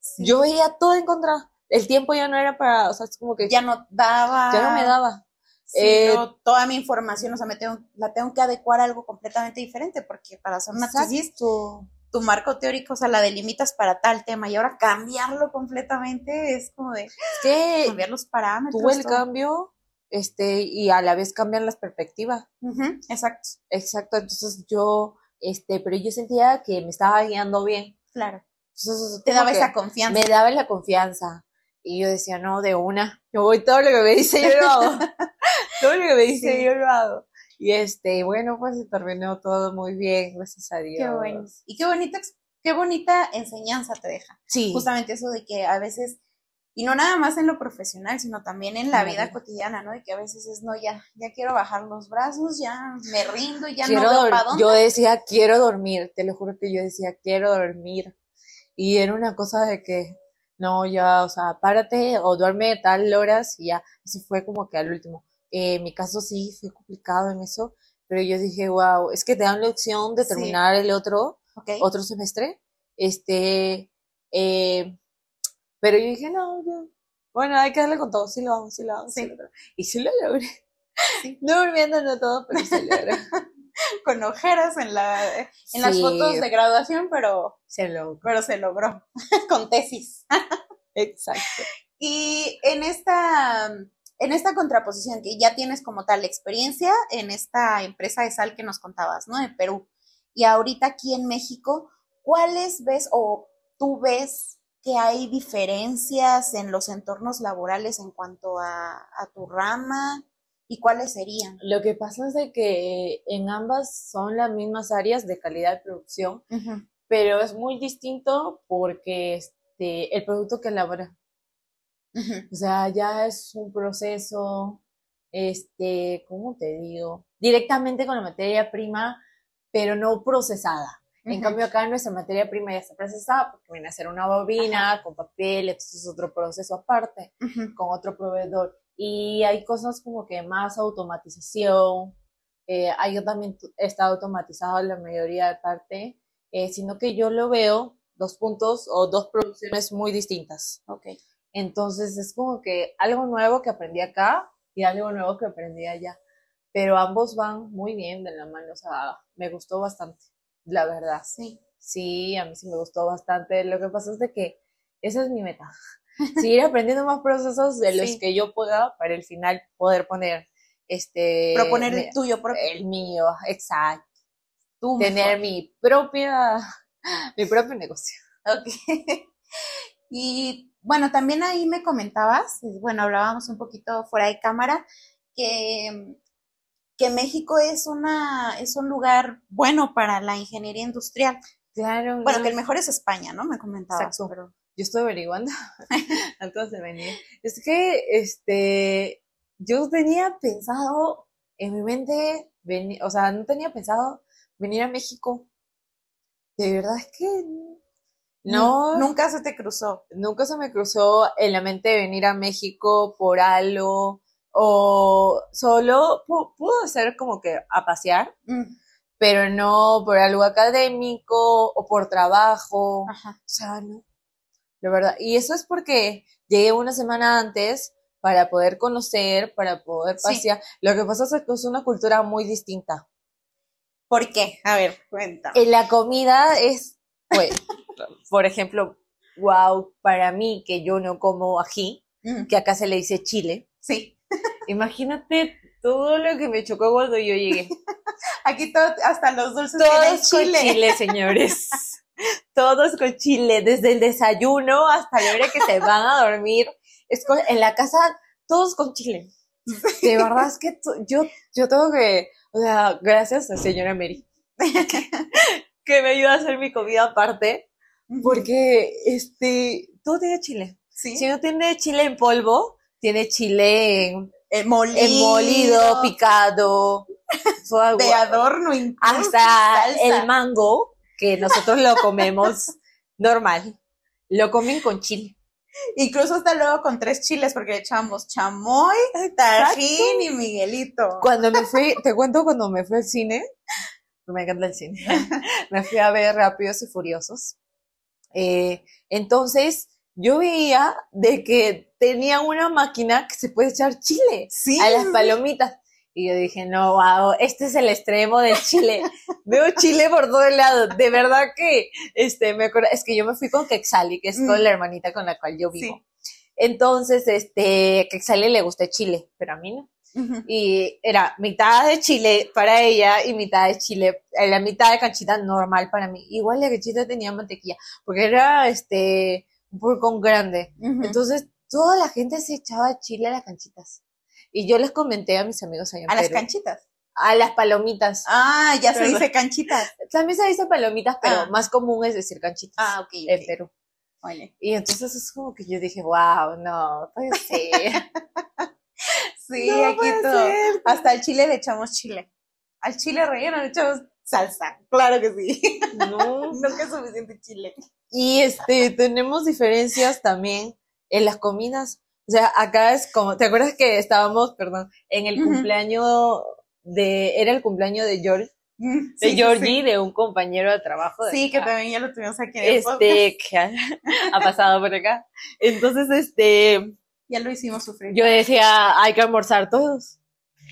Sí. Yo veía todo en contra. El tiempo ya no era para, o sea, es como que ya no daba. ya no me daba. Eh, no, toda mi información, o sea, me tengo, la tengo que adecuar a algo completamente diferente, porque para hacer una tesis, Exacto. tu marco teórico, o sea, la delimitas para tal tema, y ahora cambiarlo completamente es como de que cambiar los parámetros. tuve el todo. cambio, este, y a la vez cambian las perspectivas. Exacto, Exacto, entonces yo, este, pero yo sentía que me estaba guiando bien. claro. Entonces, Te daba esa confianza. Me daba la confianza. Y yo decía, no, de una. Yo voy todo lo que me dice, yo lo hago. todo lo que me dice, Sí. yo lo hago. Y este, bueno, pues se terminó todo muy bien, gracias a Dios. Qué bueno. Y qué bonita, qué bonita enseñanza te deja. Sí. Justamente eso de que a veces, y no nada más en lo profesional, sino también en la vida cotidiana, ¿no? De que a veces es, no, ya, ya quiero bajar los brazos, ya me rindo, ya quiero no veo para dónde. yo decía, quiero dormir, te lo juro que yo decía, quiero dormir. Y era una cosa de que, no, ya, o sea, párate o duerme tal horas y ya. Eso fue como que al último. Eh, en mi caso sí fue complicado en eso, pero yo dije, wow, es que te dan la opción de Sí. terminar el otro, otro semestre. Este, eh, pero yo dije, no, yo, bueno, hay que darle con todo, sí lo hago, sí lo hago, sí, Sí. lo hago. Y sí lo logré. Sí. No durmiendo, no todo, pero se logró. Con ojeras en, la, en las Sí. fotos de graduación, pero, Se logró. pero se logró. Con tesis. Exacto. Y en esta, en esta contraposición que ya tienes como tal experiencia en esta empresa de sal que nos contabas, ¿no? De Perú. Y ahorita aquí en México, ¿cuáles ves o tú ves que hay diferencias en los entornos laborales en cuanto a, a tu rama? ¿Y cuáles serían? Lo que pasa es de que en ambas son las mismas áreas de calidad de producción, pero es muy distinto porque este, el producto que elabora, o sea, ya es un proceso, este, ¿cómo te digo? Directamente con la materia prima, pero no procesada. En cambio, acá nuestra materia prima ya está procesada porque viene a ser una bobina con papel, entonces es otro proceso aparte, con otro proveedor. Y hay cosas como que más automatización, eh, hay también está automatizado la mayoría de parte, eh, sino que yo lo veo dos puntos o dos producciones muy distintas. Ok. Entonces es como que algo nuevo que aprendí acá y algo nuevo que aprendí allá. Pero ambos van muy bien de la mano, o sea, me gustó bastante, la verdad. Sí. Sí, a mí sí me gustó bastante. Lo que pasa es de que esa es mi meta. Seguir aprendiendo más procesos de los que yo pueda para el final poder poner este proponer el tuyo propio. El mío, exacto. Tener mi propia mi propio negocio. Ok. y bueno, también ahí me comentabas, bueno, hablábamos un poquito fuera de cámara, que, que México es, una, es un lugar bueno para la ingeniería industrial. Claro. Bueno, que el mejor es España, ¿no? Me comentabas. Exacto. Yo estoy averiguando antes de venir. Es que, este, yo tenía pensado en mi mente, venir, o sea, no tenía pensado venir a México. De verdad es que no. Nunca se te cruzó. Nunca se me cruzó en la mente venir a México por algo o solo pudo ser como que a pasear, mm. pero no por algo académico o por trabajo. Ajá. O sea, no. La verdad. Y eso es porque llegué una semana antes para poder conocer, para poder pasear. Lo que pasa es que es una cultura muy distinta. ¿Por qué? A ver, cuenta. En la comida es, pues, por ejemplo, wow, para mí que yo no como ají, mm. que acá se le dice chile. Sí. Imagínate todo lo que me chocó cuando yo llegué. Aquí todo, hasta los dulces Todos con chile, señores. Todos con chile, desde el desayuno hasta la hora que se van a dormir. Es en la casa, todos con chile. De verdad es que yo, yo tengo que, o sea, gracias a señora Mary, que me ayuda a hacer mi comida aparte, porque este, todo tiene chile. Si no tiene chile en polvo, tiene chile en, molido, picado, de adorno hasta el mango, que nosotros lo comemos normal, lo comen con chile. Incluso hasta luego con tres chiles, porque echamos chamoy, tajín y miguelito. Cuando me fui, te cuento cuando me fui al cine, me encanta el cine, me fui a ver Rápidos y Furiosos. Eh, entonces, yo veía de que tenía una máquina que se puede echar chile a las palomitas. Y yo dije, no, wow, este es el extremo del chile. Veo chile por todo el lado. De verdad que, este, me acuerdo, es que yo me fui con Quexali, que es con mm. la hermanita con la cual yo vivo. Entonces, este, Quexali le gusta chile, pero a mí no. Y era mitad de chile para ella y mitad de chile, eh, la mitad de canchita normal para mí. Igual la canchita tenía mantequilla, porque era, este, un grande. Entonces, toda la gente se echaba chile a las canchitas. Y yo les comenté a mis amigos allá ¿A las canchitas? A las palomitas. Ah, ya se dice canchitas. También se dice palomitas, pero ah. más común es decir canchitas. Ah, ok. En Perú. Y entonces es como que yo dije, wow, no, puede ser. sí, aquí todo. Hasta al chile le echamos chile. Al chile relleno le echamos salsa. Claro que sí. No. no que es suficiente chile. Y este, tenemos diferencias también en las comidas. O sea, acá es como, ¿te acuerdas que estábamos, perdón, en el cumpleaños de, era el cumpleaños de George? Mm, de Georgie, de un compañero de trabajo. sí, que también ya lo tuvimos aquí en el Este, que ha, pasado por acá. Entonces, este... Ya lo hicimos sufrir. Yo decía, hay que almorzar todos.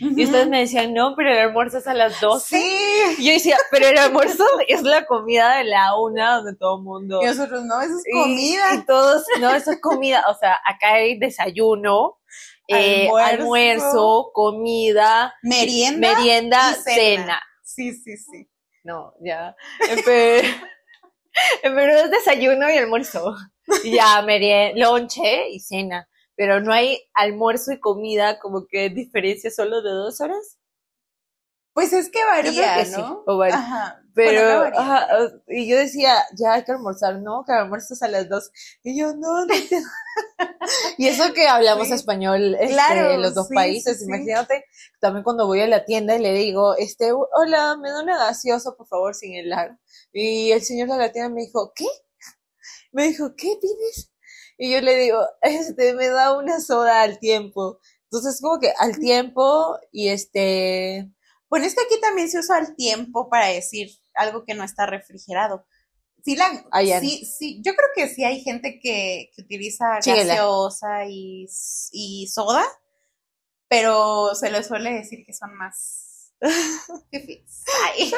Y ustedes me decían, no, pero el almuerzo es a las 12. Sí. Y yo decía, pero el almuerzo es la comida de la una donde todo el mundo. Y nosotros, no, eso es comida. Y, todos, no, eso es comida. O sea, acá hay desayuno, eh, almuerzo, comida, merienda, merienda cena. Sí, sí, sí. No, ya. Pero, pero es desayuno y almuerzo. Ya, merienda, lonche y cena pero no hay almuerzo y comida como que diferencia solo de dos horas. Pues es que varía, ¿no? o varía. Ajá. Pero, ajá, y yo decía, ya hay que almorzar, no, que almuerzas a las dos. Y yo, no, no y eso que hablamos español este, en los dos países, imagínate, también cuando voy a la tienda y le digo, este, hola, me da una gaseosa, por favor, sin helar. Y el señor de la tienda me dijo, ¿qué? Me dijo, ¿qué pides? Y yo le digo, este, me da una soda al tiempo. Entonces, como que al tiempo y este... Bueno, es que aquí también se usa al tiempo para decir algo que no está refrigerado. Sí, la, sí, sí, yo creo que sí hay gente que, utiliza gaseosa y, y, soda, pero se le suele decir que son más Ay.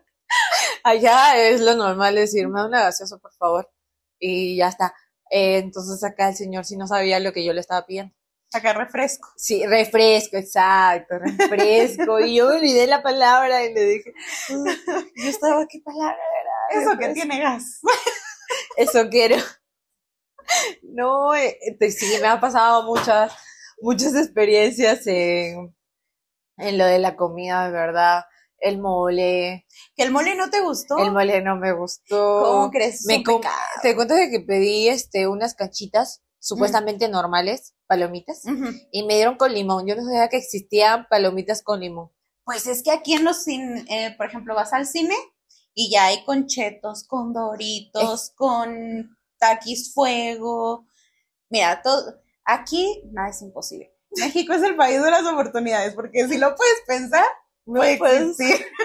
Allá es lo normal decirme una gaseosa, por favor. Y ya está. Eh, entonces acá el señor sí no sabía lo que yo le estaba pidiendo. Acá refresco. Sí, refresco, exacto, refresco. y yo me olvidé la palabra y le dije, yo estaba, ¿qué palabra era? Eso que tiene gas. Eso quiero. No, eh, sí, me ha pasado muchas, muchas experiencias en, en lo de la comida, de verdad. El mole. ¿Que el mole no te gustó? El mole no me gustó. ¿Cómo crees? Me te cuento de que pedí este unas cachitas supuestamente normales, palomitas, y me dieron con limón. Yo no sabía que existían palomitas con limón. Pues es que aquí en los cines, eh, por ejemplo, vas al cine y ya hay con chetos, con doritos, con taquis fuego. Mira, todo, aquí nada es imposible. México es el país de las oportunidades, porque si lo puedes pensar, no puedes decir.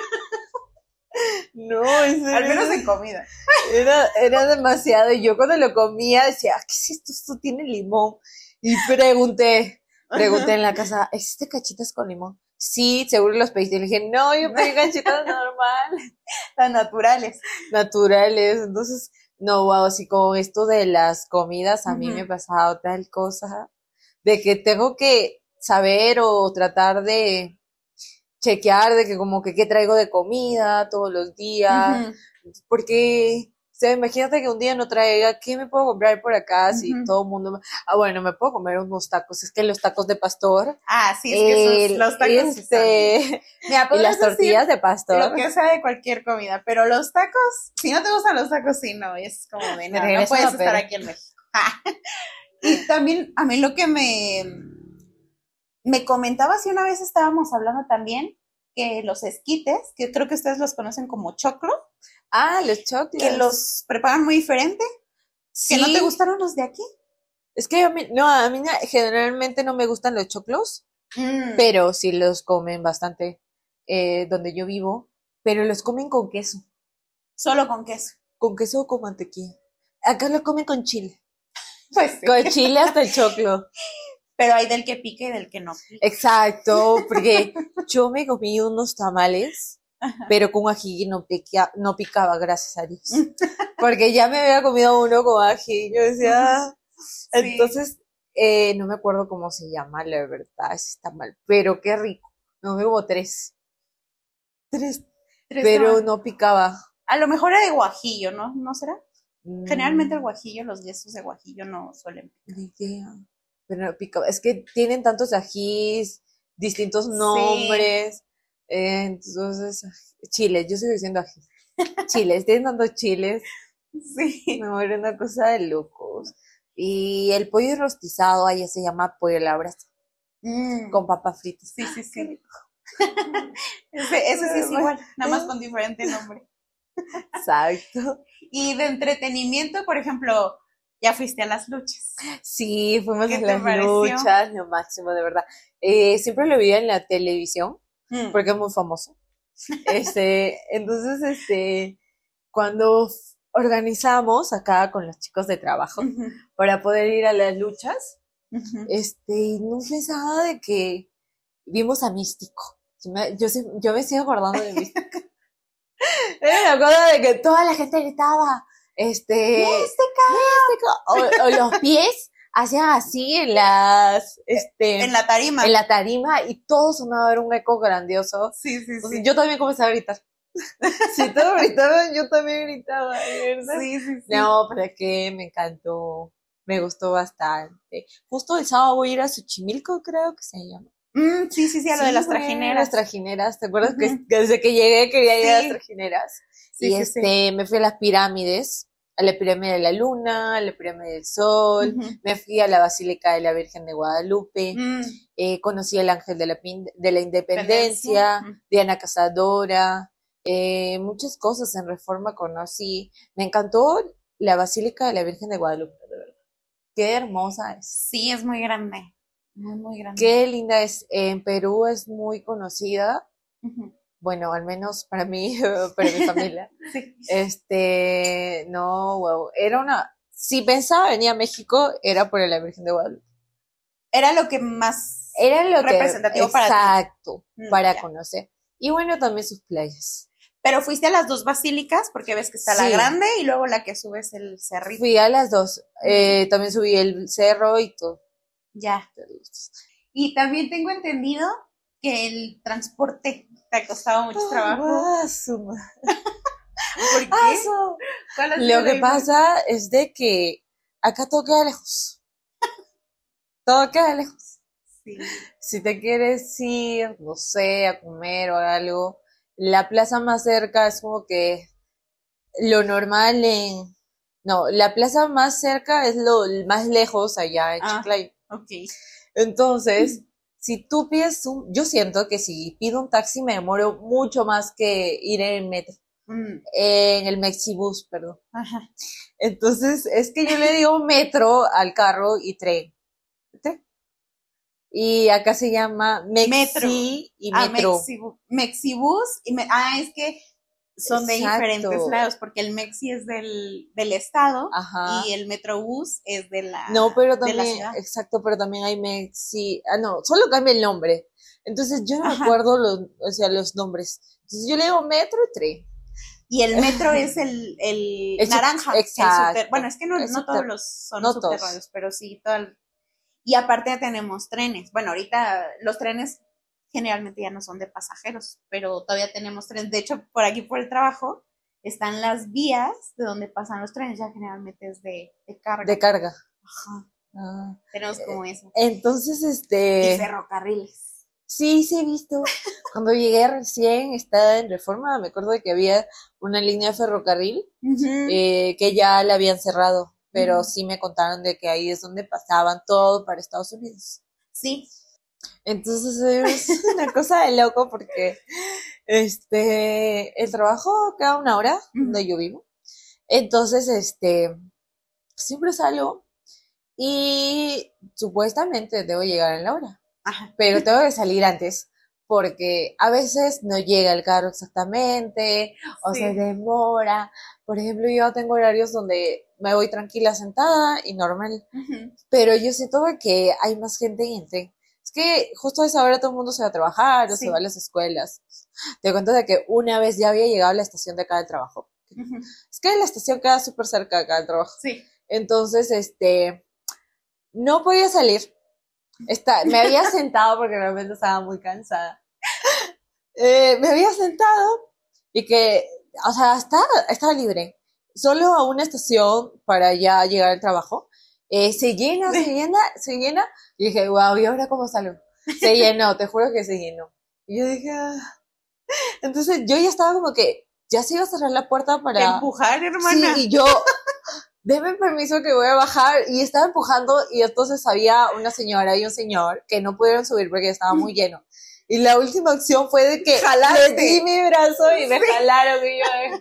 No, en Al menos en comida. Era, era demasiado. Y yo cuando lo comía decía, ¿qué es esto? Esto tiene limón. Y pregunté, pregunté en la casa, ¿existe cachitas con limón? Sí, seguro los pediste. Y le dije, no, yo pedí cachitas normales. Tan naturales. Naturales. Entonces, no, wow, así como esto de las comidas, a mí me ha pasado tal cosa de que tengo que saber o tratar de chequear de que como que qué traigo de comida todos los días, porque, o sea, imagínate que un día no traiga, ¿qué me puedo comprar por acá? Si todo el mundo, ah, bueno, me puedo comer unos tacos, es que los tacos de pastor. Ah, sí, es que los tacos. Este, y las tortillas de pastor. Lo que sea de cualquier comida, pero los tacos, si no te gustan los tacos, sí, no, es como de no, no puedes estar aquí en México. y también a mí lo que me me comentaba si una vez estábamos hablando también que los esquites, que creo que ustedes los conocen como choclo. Ah, los choclos. Que los preparan muy diferente. ¿Que no te gustaron los de aquí? Es que a mí, no, a mí generalmente no me gustan los choclos, mm. pero sí los comen bastante eh, donde yo vivo, pero los comen con queso. Solo con queso. Con queso o con mantequilla. Acá lo comen con chile. Pues Con chile hasta el choclo. pero hay del que pique y del que no. Exacto, porque yo me comí unos tamales, pero con ají no, no picaba, gracias a Dios. Porque ya me había comido uno con ají, yo decía, ah". entonces, eh, no me acuerdo cómo se llama, la verdad, está mal, pero qué rico. No, me hubo tres. Tres, pero no picaba. A lo mejor era de guajillo, ¿no? ¿No será? Generalmente el mm. guajillo, los yesos de guajillo no suelen picar. Pero es que tienen tantos ajís, distintos nombres. entonces, chiles, yo sigo diciendo ajís. Chiles, tienen tantos chiles. Sí. No, era una cosa de locos. Y el pollo rostizado, allá se llama pollo labras. Mm. Con papas fritas. Sí, sí, sí. ese, sí es igual, nada más con diferente nombre. Exacto. Y de entretenimiento, por ejemplo, ya fuiste a las luchas. Sí, fuimos a las luchas, lo máximo, de verdad. Eh, siempre lo veía en la televisión, mm. porque es muy famoso. Este, entonces, este, cuando organizamos acá con los chicos de trabajo para poder ir a las luchas, este, no pensaba de que vimos a Místico. Yo, yo me sigo acordando de Místico. La cosa de que toda la gente gritaba, este, o, los pies hacían así en las, este, en la tarima. En la tarima y todo sonaba un eco grandioso. Sí, sí, sí. Yo también comencé a gritar. si todos gritaban, yo también gritaba, Sí, sí, sí. No, pero que me encantó, me gustó bastante. Justo el sábado voy a ir a Xochimilco, creo que se llama. Mm, sí, sí, sí, a lo de las trajineras. Las trajineras, ¿te acuerdas que, desde que llegué quería ir a las trajineras? Y este, me fui a las pirámides, a la pirámide de la luna, a la pirámide del sol, me fui a la Basílica de la Virgen de Guadalupe, mm. eh, conocí al Ángel de la, de la Independencia, Diana Cazadora, eh, muchas cosas en Reforma conocí. Me encantó la Basílica de la Virgen de Guadalupe, de verdad. Qué hermosa es. Sí, es muy grande. Muy, muy grande. Qué linda es. En Perú es muy conocida. Bueno, al menos para mí, para mi familia. sí. Este, no, wow. Era una. Si pensaba venir a México, era por la Virgen de Guadalupe. Era lo que más era lo representativo para Exacto, mm, para conocer. Y bueno, también sus playas. Pero fuiste a las dos basílicas porque ves que está la grande y luego la que subes el cerrito. Fui a las dos. Eh, también subí el cerro y todo. Ya. Y también tengo entendido que el transporte te ha costado mucho oh, trabajo. ¿Por qué? Lo que pasa es de que acá todo queda lejos. todo queda lejos. Sí. Si te quieres ir, no sé, a comer o algo, la plaza más cerca es como que lo normal en... No, la plaza más cerca es lo más lejos allá en ah, Ok. Entonces, si tú pides un... Yo siento que si pido un taxi me demoro mucho más que ir en el metro. Mm. En el Mexibus, perdón. Ajá. Entonces, es que yo le digo metro al carro y tren. Y acá se llama Mexi y ah, Metro. Mexibus y ah, es que son de diferentes lados, porque el Mexi es del, del estado y el Metrobús es de la No, pero también, exacto, pero también hay Mexi, ah, no, solo cambia el nombre. Entonces yo no me acuerdo los, o sea, los nombres. Entonces yo le digo Metro y Tren. Y el metro es el, el, naranja. Exacto. bueno, es que no, no todos los son subterráneos, pero sí, todo el, y aparte tenemos trenes. Bueno, ahorita los trenes generalmente ya no son de pasajeros, pero todavía tenemos trenes. De hecho, por aquí, por el trabajo, están las vías de donde pasan los trenes, ya generalmente es de, carga. De carga. Ajá. Ah. Tenemos como eso. Entonces, este... Y ferrocarriles. Sí, sí he visto. Cuando llegué recién, estaba en reforma, me acuerdo de que había una línea de ferrocarril eh, que ya la habían cerrado pero sí me contaron de que ahí es donde pasaban todo para Estados Unidos. Sí. Entonces es una cosa de loco porque este el trabajo queda una hora donde yo vivo. Entonces, este siempre salgo y supuestamente debo llegar en la hora. Pero tengo que salir antes porque a veces no llega el carro exactamente o se demora. Por ejemplo, yo tengo horarios donde me voy tranquila sentada y normal, pero yo siento que hay más gente en el tren. Que justo a esa hora todo el mundo se va a trabajar o se va a las escuelas. Te cuento de que una vez ya había llegado a la estación de acá del trabajo. Es que la estación queda súper cerca de acá del trabajo. Sí. Entonces, este, no podía salir Está, me había sentado porque realmente estaba muy cansada. Eh, me había sentado y que, o sea, estaba, estaba libre. Solo a una estación para ya llegar al trabajo. Eh, se llena, se llena, se llena. Y dije, wow, ¿y ahora cómo salgo? Se llenó, te juro que se llenó. Y yo dije, ah". entonces yo ya estaba como que, ya se iba a cerrar la puerta para... Empujar, hermana. Sí, y yo, denme permiso que voy a bajar y estaba empujando y entonces había una señora y un señor que no pudieron subir porque estaba muy lleno. Y la última opción fue de que Jalaste. le di mi brazo y me jalaron y yo,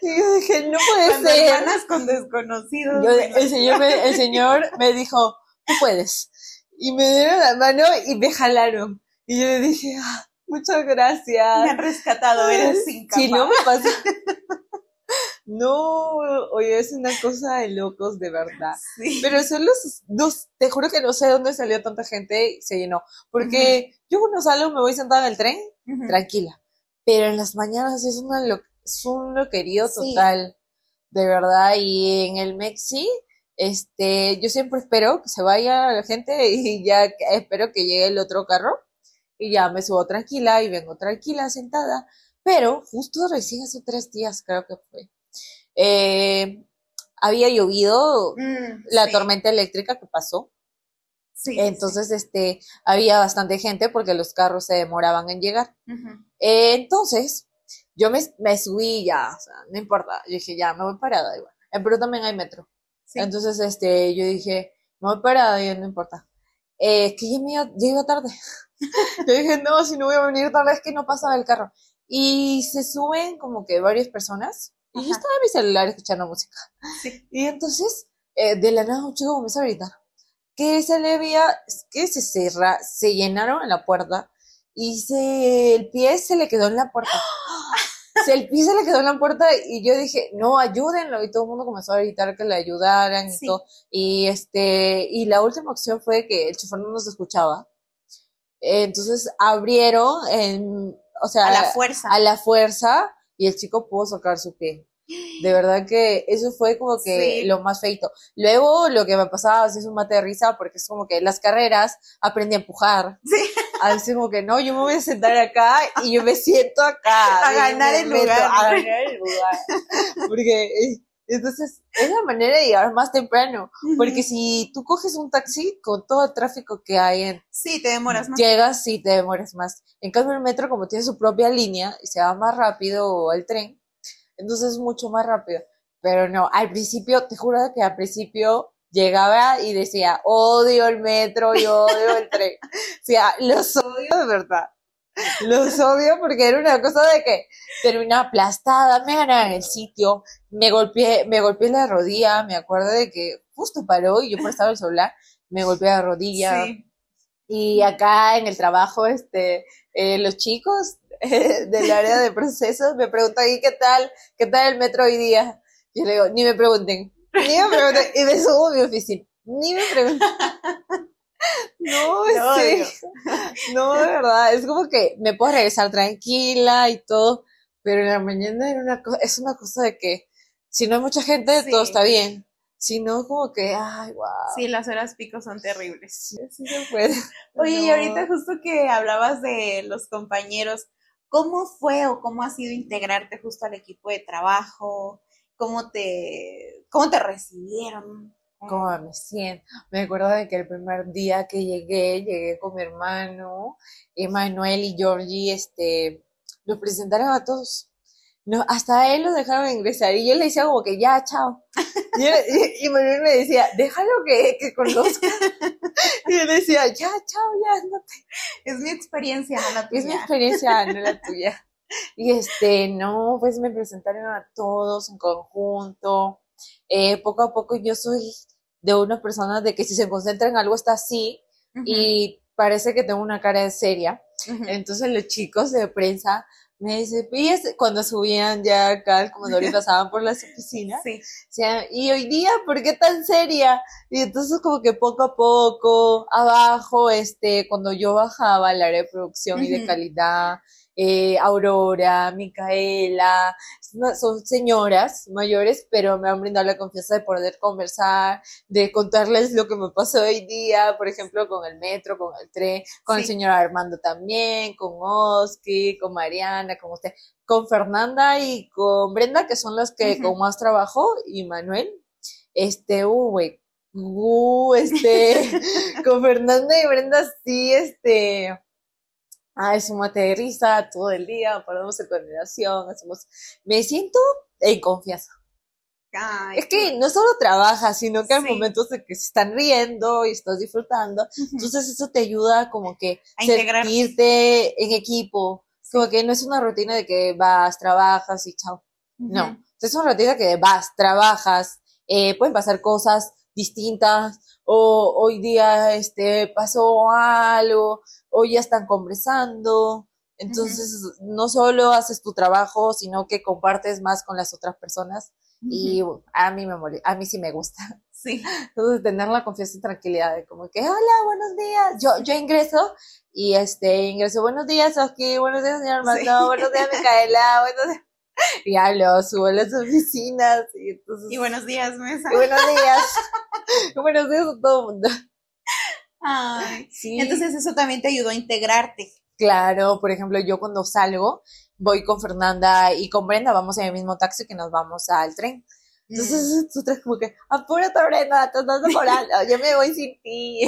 y yo dije, no puede Cuando ser. Hermanas con desconocidos. el, señor me, el señor me dijo, tú puedes. Y me dieron la mano y me jalaron. Y yo le dije, ah, muchas gracias. Me han rescatado, eres incapaz. Si no me pasa. No, oye, es una cosa de locos, de verdad. Pero son los dos, te juro que no sé dónde salió tanta gente y se llenó. Porque yo cuando salgo me voy sentada en el tren, tranquila. Pero en las mañanas es, una lo, es un loquerío total, de verdad. Y en el Mexi, este, yo siempre espero que se vaya la gente y ya espero que llegue el otro carro. Y ya me subo tranquila y vengo tranquila, sentada. Pero justo recién hace tres días creo que fue. Eh, había llovido mm, la tormenta eléctrica que pasó. Sí, sí, Entonces, este, había bastante gente porque los carros se demoraban en llegar. Eh, entonces, yo me, me subí ya, o sea, no importa. Yo dije, ya, me voy parada igual. En Perú también hay metro. Sí. Entonces, este, yo dije, me voy parada y no importa. Eh, es que ya me iba, ya iba tarde. yo dije, no, si no voy a venir tarde es que no pasaba el carro. Y se suben como que varias personas. Y yo Ajá. estaba en mi celular escuchando música. Sí. Y entonces, eh, de la nada un chico comenzó a gritar. Que se le veía, que se cerra, se llenaron en la puerta y se, el pie se le quedó en la puerta. El pie se le quedó en la puerta y yo dije, no, ayúdenlo. Y todo el mundo comenzó a gritar que le ayudaran y todo. Y este, y la última opción fue que el chofer no nos escuchaba. Entonces abrieron, en, o sea, A la fuerza. a la fuerza y el chico pudo sacar su pie. De verdad que eso fue como que Sí. lo más feito. Luego lo que me pasaba así es un mate de risa porque es como que las carreras aprendí a empujar. Sí. Así como que no, yo me voy a sentar acá y yo me siento acá. A ganar el meto lugar. A ganar el lugar. Porque eh, entonces es la manera de llegar más temprano. Porque si tú coges un taxi con todo el tráfico que hay en Sí, te demoras más. llegas y te demoras más. En cambio, el metro, como tiene su propia línea y se va más rápido, o el tren, entonces es mucho más rápido. Pero no, al principio, te juro que al principio llegaba y decía, odio el metro y odio el tren. O sea, los odio de verdad. Los odio porque era una cosa de que terminaba aplastada, me ganaban el sitio, me golpeé, me golpeé la rodilla, me acuerdo de que justo paró y yo prestaba el celular, me golpeé la rodilla. Sí. Y acá en el trabajo, este, eh, los chicos eh, del área de procesos me preguntan, ¿y qué tal? ¿Qué tal el metro hoy día? Yo le digo, ni me pregunten, ni me pregunten. Y me subo a mi oficina, ni me pregunten. No, Te sí. No, de verdad, es como que me puedo regresar tranquila y todo, pero en la mañana era una cosa, es una cosa de que si no hay mucha gente, Sí. todo está bien. Si no, como que, ay, wow. Sí, las horas pico son terribles. Sí, sí se puede. Oye, y No. ahorita justo que hablabas de los compañeros, ¿cómo fue o cómo ha sido integrarte justo al equipo de trabajo? ¿Cómo te, cómo te recibieron? cómo me siento. Me acuerdo de que el primer día que llegué, llegué con mi hermano, Emanuel y Georgie, este, los presentaron a todos. No, hasta él lo dejaron ingresar y yo le decía como que ya, chao. Y, y, y Manuel me decía, déjalo que, que conozca. Y yo le decía, ya, chao, ya, no te Es mi experiencia, no la es mi tuya. experiencia, no la tuya. Y este, no, pues me presentaron a todos en conjunto. Eh, poco a poco yo soy de una persona de que si se concentra en algo está así y parece que tengo una cara seria. Entonces los chicos de prensa me dicen, "Y es-" cuando subían ya acá al comedor y pasaban por las oficinas, Sí, decían, y hoy día, ¿por qué tan seria? Y entonces como que poco a poco, abajo, este, cuando yo bajaba al área de producción y de calidad, eh, Aurora, Micaela, son señoras mayores, pero me han brindado la confianza de poder conversar, de contarles lo que me pasó hoy día, por ejemplo, con el metro, con el tren, con el Sí. señor Armando también, con Oski, con Mariana, con usted, con Fernanda y con Brenda, que son las que con más trabajo, y Manuel, este, uh, güey, uh, este, con Fernanda y Brenda sí, este, ah, un mate de risa todo el día, ponemos en coordinación, hacemos, me siento en confianza. Ay, Es que no solo trabajas, sino que hay Sí. momentos de que se están riendo y estás disfrutando, entonces eso te ayuda como que A sentirte en equipo, como que no es una rutina de que vas, trabajas y chao. No, Ujú. es una rutina que vas, trabajas, eh, pueden pasar cosas distintas, o hoy día este, pasó algo, o ya están conversando. Entonces, no solo haces tu trabajo, sino que compartes más con las otras personas. Y a mí me a mí sí me gusta. Sí, Entonces, tener la confianza y tranquilidad de como que, hola, buenos días. Yo, yo ingreso y este, ingreso, buenos días, Oski, buenos días, señor Armando, Sí. buenos días, Micaela, buenos días. Y hablo, subo a las oficinas y entonces, y buenos días, mesa. y buenos días. buenos días a todo el mundo. Ay. Sí. Entonces eso también te ayudó a integrarte. Claro, por ejemplo, yo cuando salgo, voy con Fernanda y con Brenda, vamos en el mismo taxi que nos vamos al tren. Mm. Entonces, nosotras como que, apúrate, Brenda, te estás demorando, yo me voy sin ti.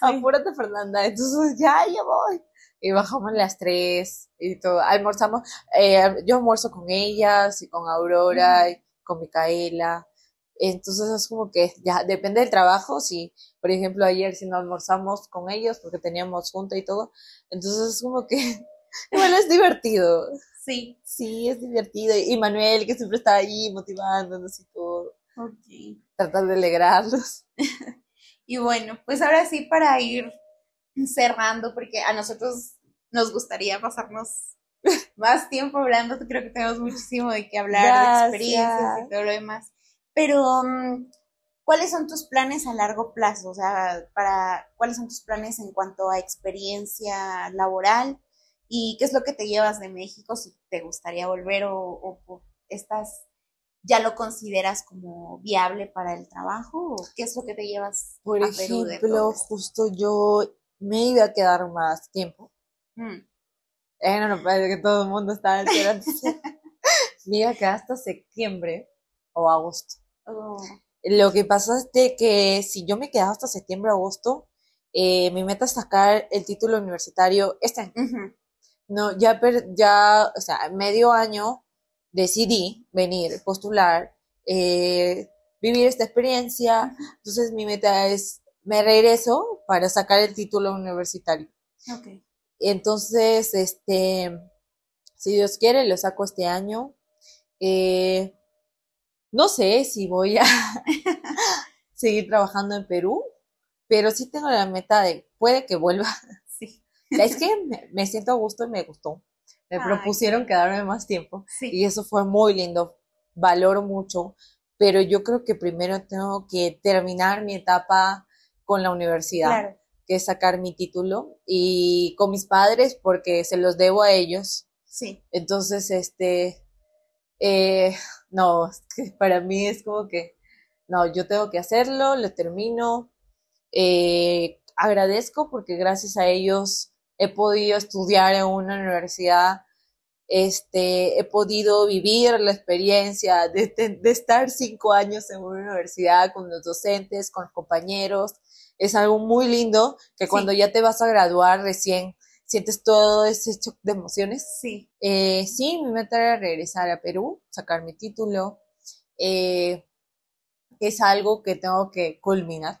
apúrate Fernanda, entonces ya, ya voy. Y bajamos las tres y todo, almorzamos, eh, yo almuerzo con ellas y con Aurora y con Micaela. Entonces es como que ya depende del trabajo, si por ejemplo ayer si no almorzamos con ellos porque teníamos junta y todo, entonces es como que bueno, es divertido. Sí. Sí, es divertido. Y Manuel que siempre está ahí motivándonos y todo. Ok. Tratar de alegrarlos. Y bueno, pues ahora sí para ir cerrando, porque a nosotros nos gustaría pasarnos más tiempo hablando, creo que tenemos muchísimo de qué hablar, de experiencias y todo lo demás. Pero, mm, ¿cuáles son tus planes a largo plazo? O sea, para, ¿cuáles son tus planes en cuanto a experiencia laboral? ¿Y qué es lo que te llevas de México si te gustaría volver o, o estás ya lo consideras como viable para el trabajo o qué es lo que te llevas por a ejemplo justo yo me iba a quedar más tiempo mm. eh, no, no parece que todo el mundo estaba esperando me iba a quedar hasta septiembre o agosto oh. lo que pasa es de que si yo me quedaba hasta septiembre o agosto eh, mi meta es sacar el título universitario este año no ya ya o sea medio año decidí venir, postular, eh, vivir esta experiencia. Entonces mi meta es, me regreso para sacar el título universitario. Okay. Entonces, este, si Dios quiere, lo saco este año. Eh, no sé si voy a seguir trabajando en Perú, pero sí tengo la meta de, puede que vuelva. Sí. Es que me siento a gusto y me gustó me propusieron quedarme más tiempo y eso fue muy lindo, valoro mucho, pero yo creo que primero tengo que terminar mi etapa con la universidad, que es sacar mi título y con mis padres porque se los debo a ellos. Sí. Entonces, este, eh, no, para mí es como que, no, yo tengo que hacerlo, lo termino. Eh, agradezco porque gracias a ellos he podido estudiar en una universidad, este, he podido vivir la experiencia de, estar cinco años en una universidad con los docentes, con los compañeros. Es algo muy lindo que cuando ya te vas a graduar recién sientes todo ese shock de emociones. Sí. Eh, sí, mi meta era regresar a Perú, sacar mi título. Eh, es algo que tengo que culminar.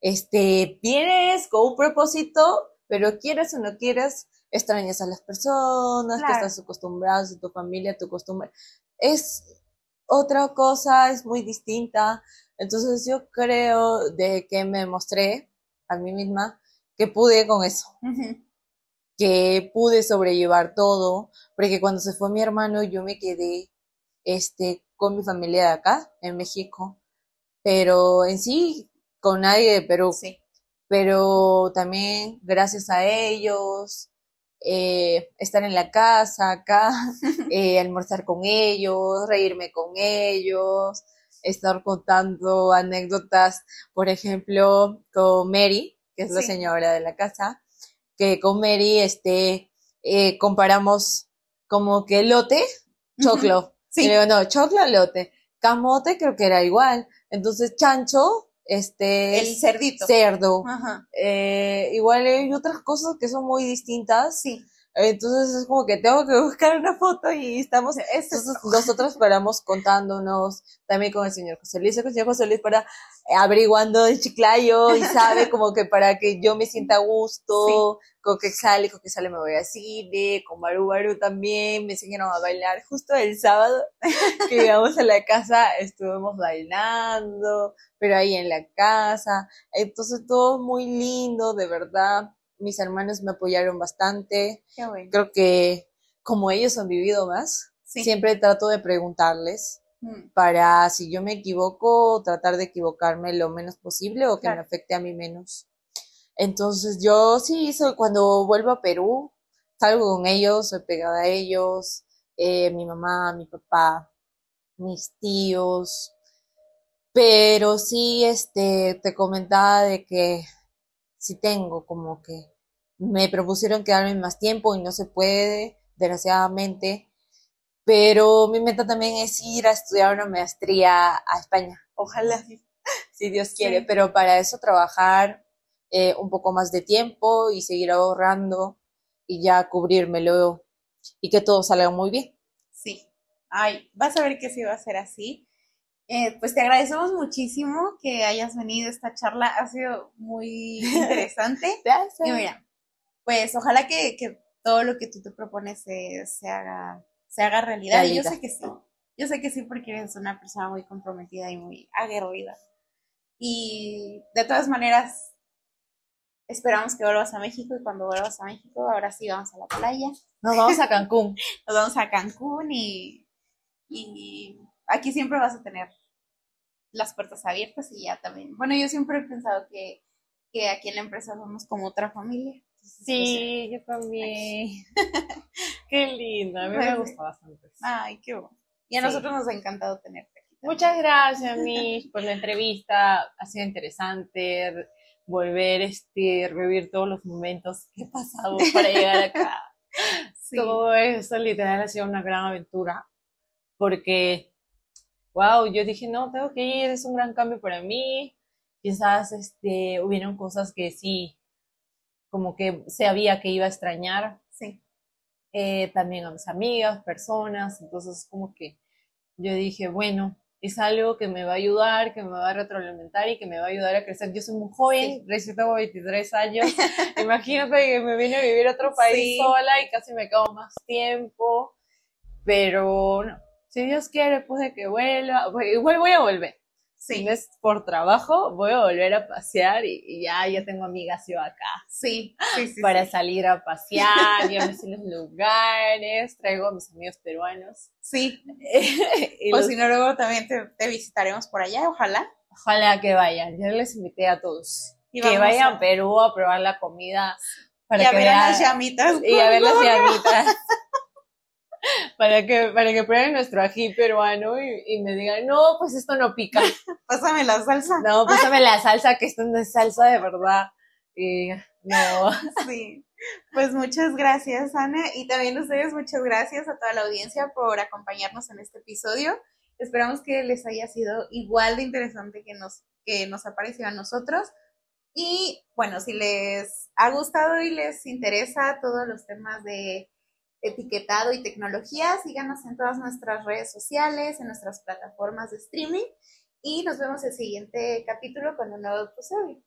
Este, vienes con un propósito pero quieres o no quieres, extrañas a las personas, que estás acostumbrados, a tu familia, tu costumbre. Es otra cosa, es muy distinta. Entonces yo creo de que me mostré a mí misma que pude con eso. Que pude sobrellevar todo, porque cuando se fue mi hermano yo me quedé este con mi familia de acá en México, pero en sí con nadie de Perú. Sí pero también gracias a ellos, eh, estar en la casa acá, eh, almorzar con ellos, reírme con ellos, estar contando anécdotas, por ejemplo, con Mary, que es la señora de la casa, que con Mary este, eh, comparamos como que lote, choclo. Sí. no, choclo, lote. Camote creo que era igual. Entonces, chancho este el cerdito cerdo eh, igual hay otras cosas que son muy distintas sí entonces es como que tengo que buscar una foto y estamos entonces nosotros paramos contándonos también con el señor José Luis. El señor José Luis para averiguando el chiclayo y sabe como que para que yo me sienta a gusto con que sale con que sale me voy a cine con Baru Baru también me enseñaron a bailar justo el sábado que llegamos a la casa estuvimos bailando pero ahí en la casa. Entonces todo muy lindo de verdad mis hermanos me apoyaron bastante. Creo que como ellos han vivido más siempre trato de preguntarles Mm. para si yo me equivoco, tratar de equivocarme lo menos posible o que me afecte a mí menos. Entonces yo sí, soy, cuando vuelvo a Perú, salgo con ellos, soy pegada a ellos, eh, mi mamá, mi papá, mis tíos, pero sí, este, te comentaba de que si tengo como que me propusieron quedarme más tiempo y no se puede, desgraciadamente, pero mi meta también es ir a estudiar una maestría a España. Ojalá, si Dios quiere, pero para eso trabajar eh, un poco más de tiempo y seguir ahorrando y ya cubrírmelo y que todo salga muy bien. Sí. Ay, vas a ver que sí va a ser así. Eh, pues te agradecemos muchísimo que hayas venido. Esta charla ha sido muy interesante. Gracias. Y mira, pues ojalá que, que, todo lo que tú te propones se, se haga, se haga realidad. Y yo sé que sí. Yo sé que sí porque eres una persona muy comprometida y muy aguerrida. Y de todas maneras, esperamos que vuelvas a México y cuando vuelvas a México, ahora sí vamos a la playa. Nos vamos a Cancún. Nos vamos a Cancún y, y aquí siempre vas a tener las puertas abiertas y ya también. Bueno, yo siempre he pensado que, que aquí en la empresa somos como otra familia. sí, yo también. qué lindo, a mí me pues gusta bastante. Ay, qué bueno. Y a nosotros nos ha encantado tenerte aquí. Muchas gracias, Mish, por la entrevista. Ha sido interesante volver, este, revivir todos los momentos que he pasado para llegar acá. Todo eso literal ha sido una gran aventura. Porque, wow, yo dije, no, tengo que ir, es un gran cambio para mí. Quizás este, hubieron cosas que sí, como que sabía que iba a extrañar. Sí. Eh, también a mis amigas, personas, entonces como que yo dije, bueno, es algo que me va a ayudar, que me va a retroalimentar y que me va a ayudar a crecer. Yo soy muy joven, recién tengo 23 años, imagínate que me vine a vivir a otro país sola y casi me quedo más tiempo, pero no, si Dios quiere, pues de que vuelva, pues, igual voy a volver. Si es por trabajo, voy a volver a pasear y, ya, ya tengo amigas yo acá. Sí, Para salir a pasear, ya me sé los lugares, traigo a mis amigos peruanos. Sí. o si no, luego también te, visitaremos por allá, ojalá. Ojalá que vayan. Yo les invité a todos. que vayan a... Perú a probar la comida. Para y a ver las llamitas. Y a ver las llamitas para que, para que prueben nuestro ají peruano y, me digan, no, pues esto no pica. Pásame la salsa. No, pásame la salsa, que esto no es salsa de verdad. Y no. Sí. Pues muchas gracias, Ana. Y también ustedes, muchas gracias a toda la audiencia por acompañarnos en este episodio. Esperamos que les haya sido igual de interesante que nos, que nos ha parecido a nosotros. Y bueno, si les ha gustado y les interesa todos los temas de etiquetado y tecnología. Síganos en todas nuestras redes sociales, en nuestras plataformas de streaming y nos vemos el siguiente capítulo con un nuevo episodio.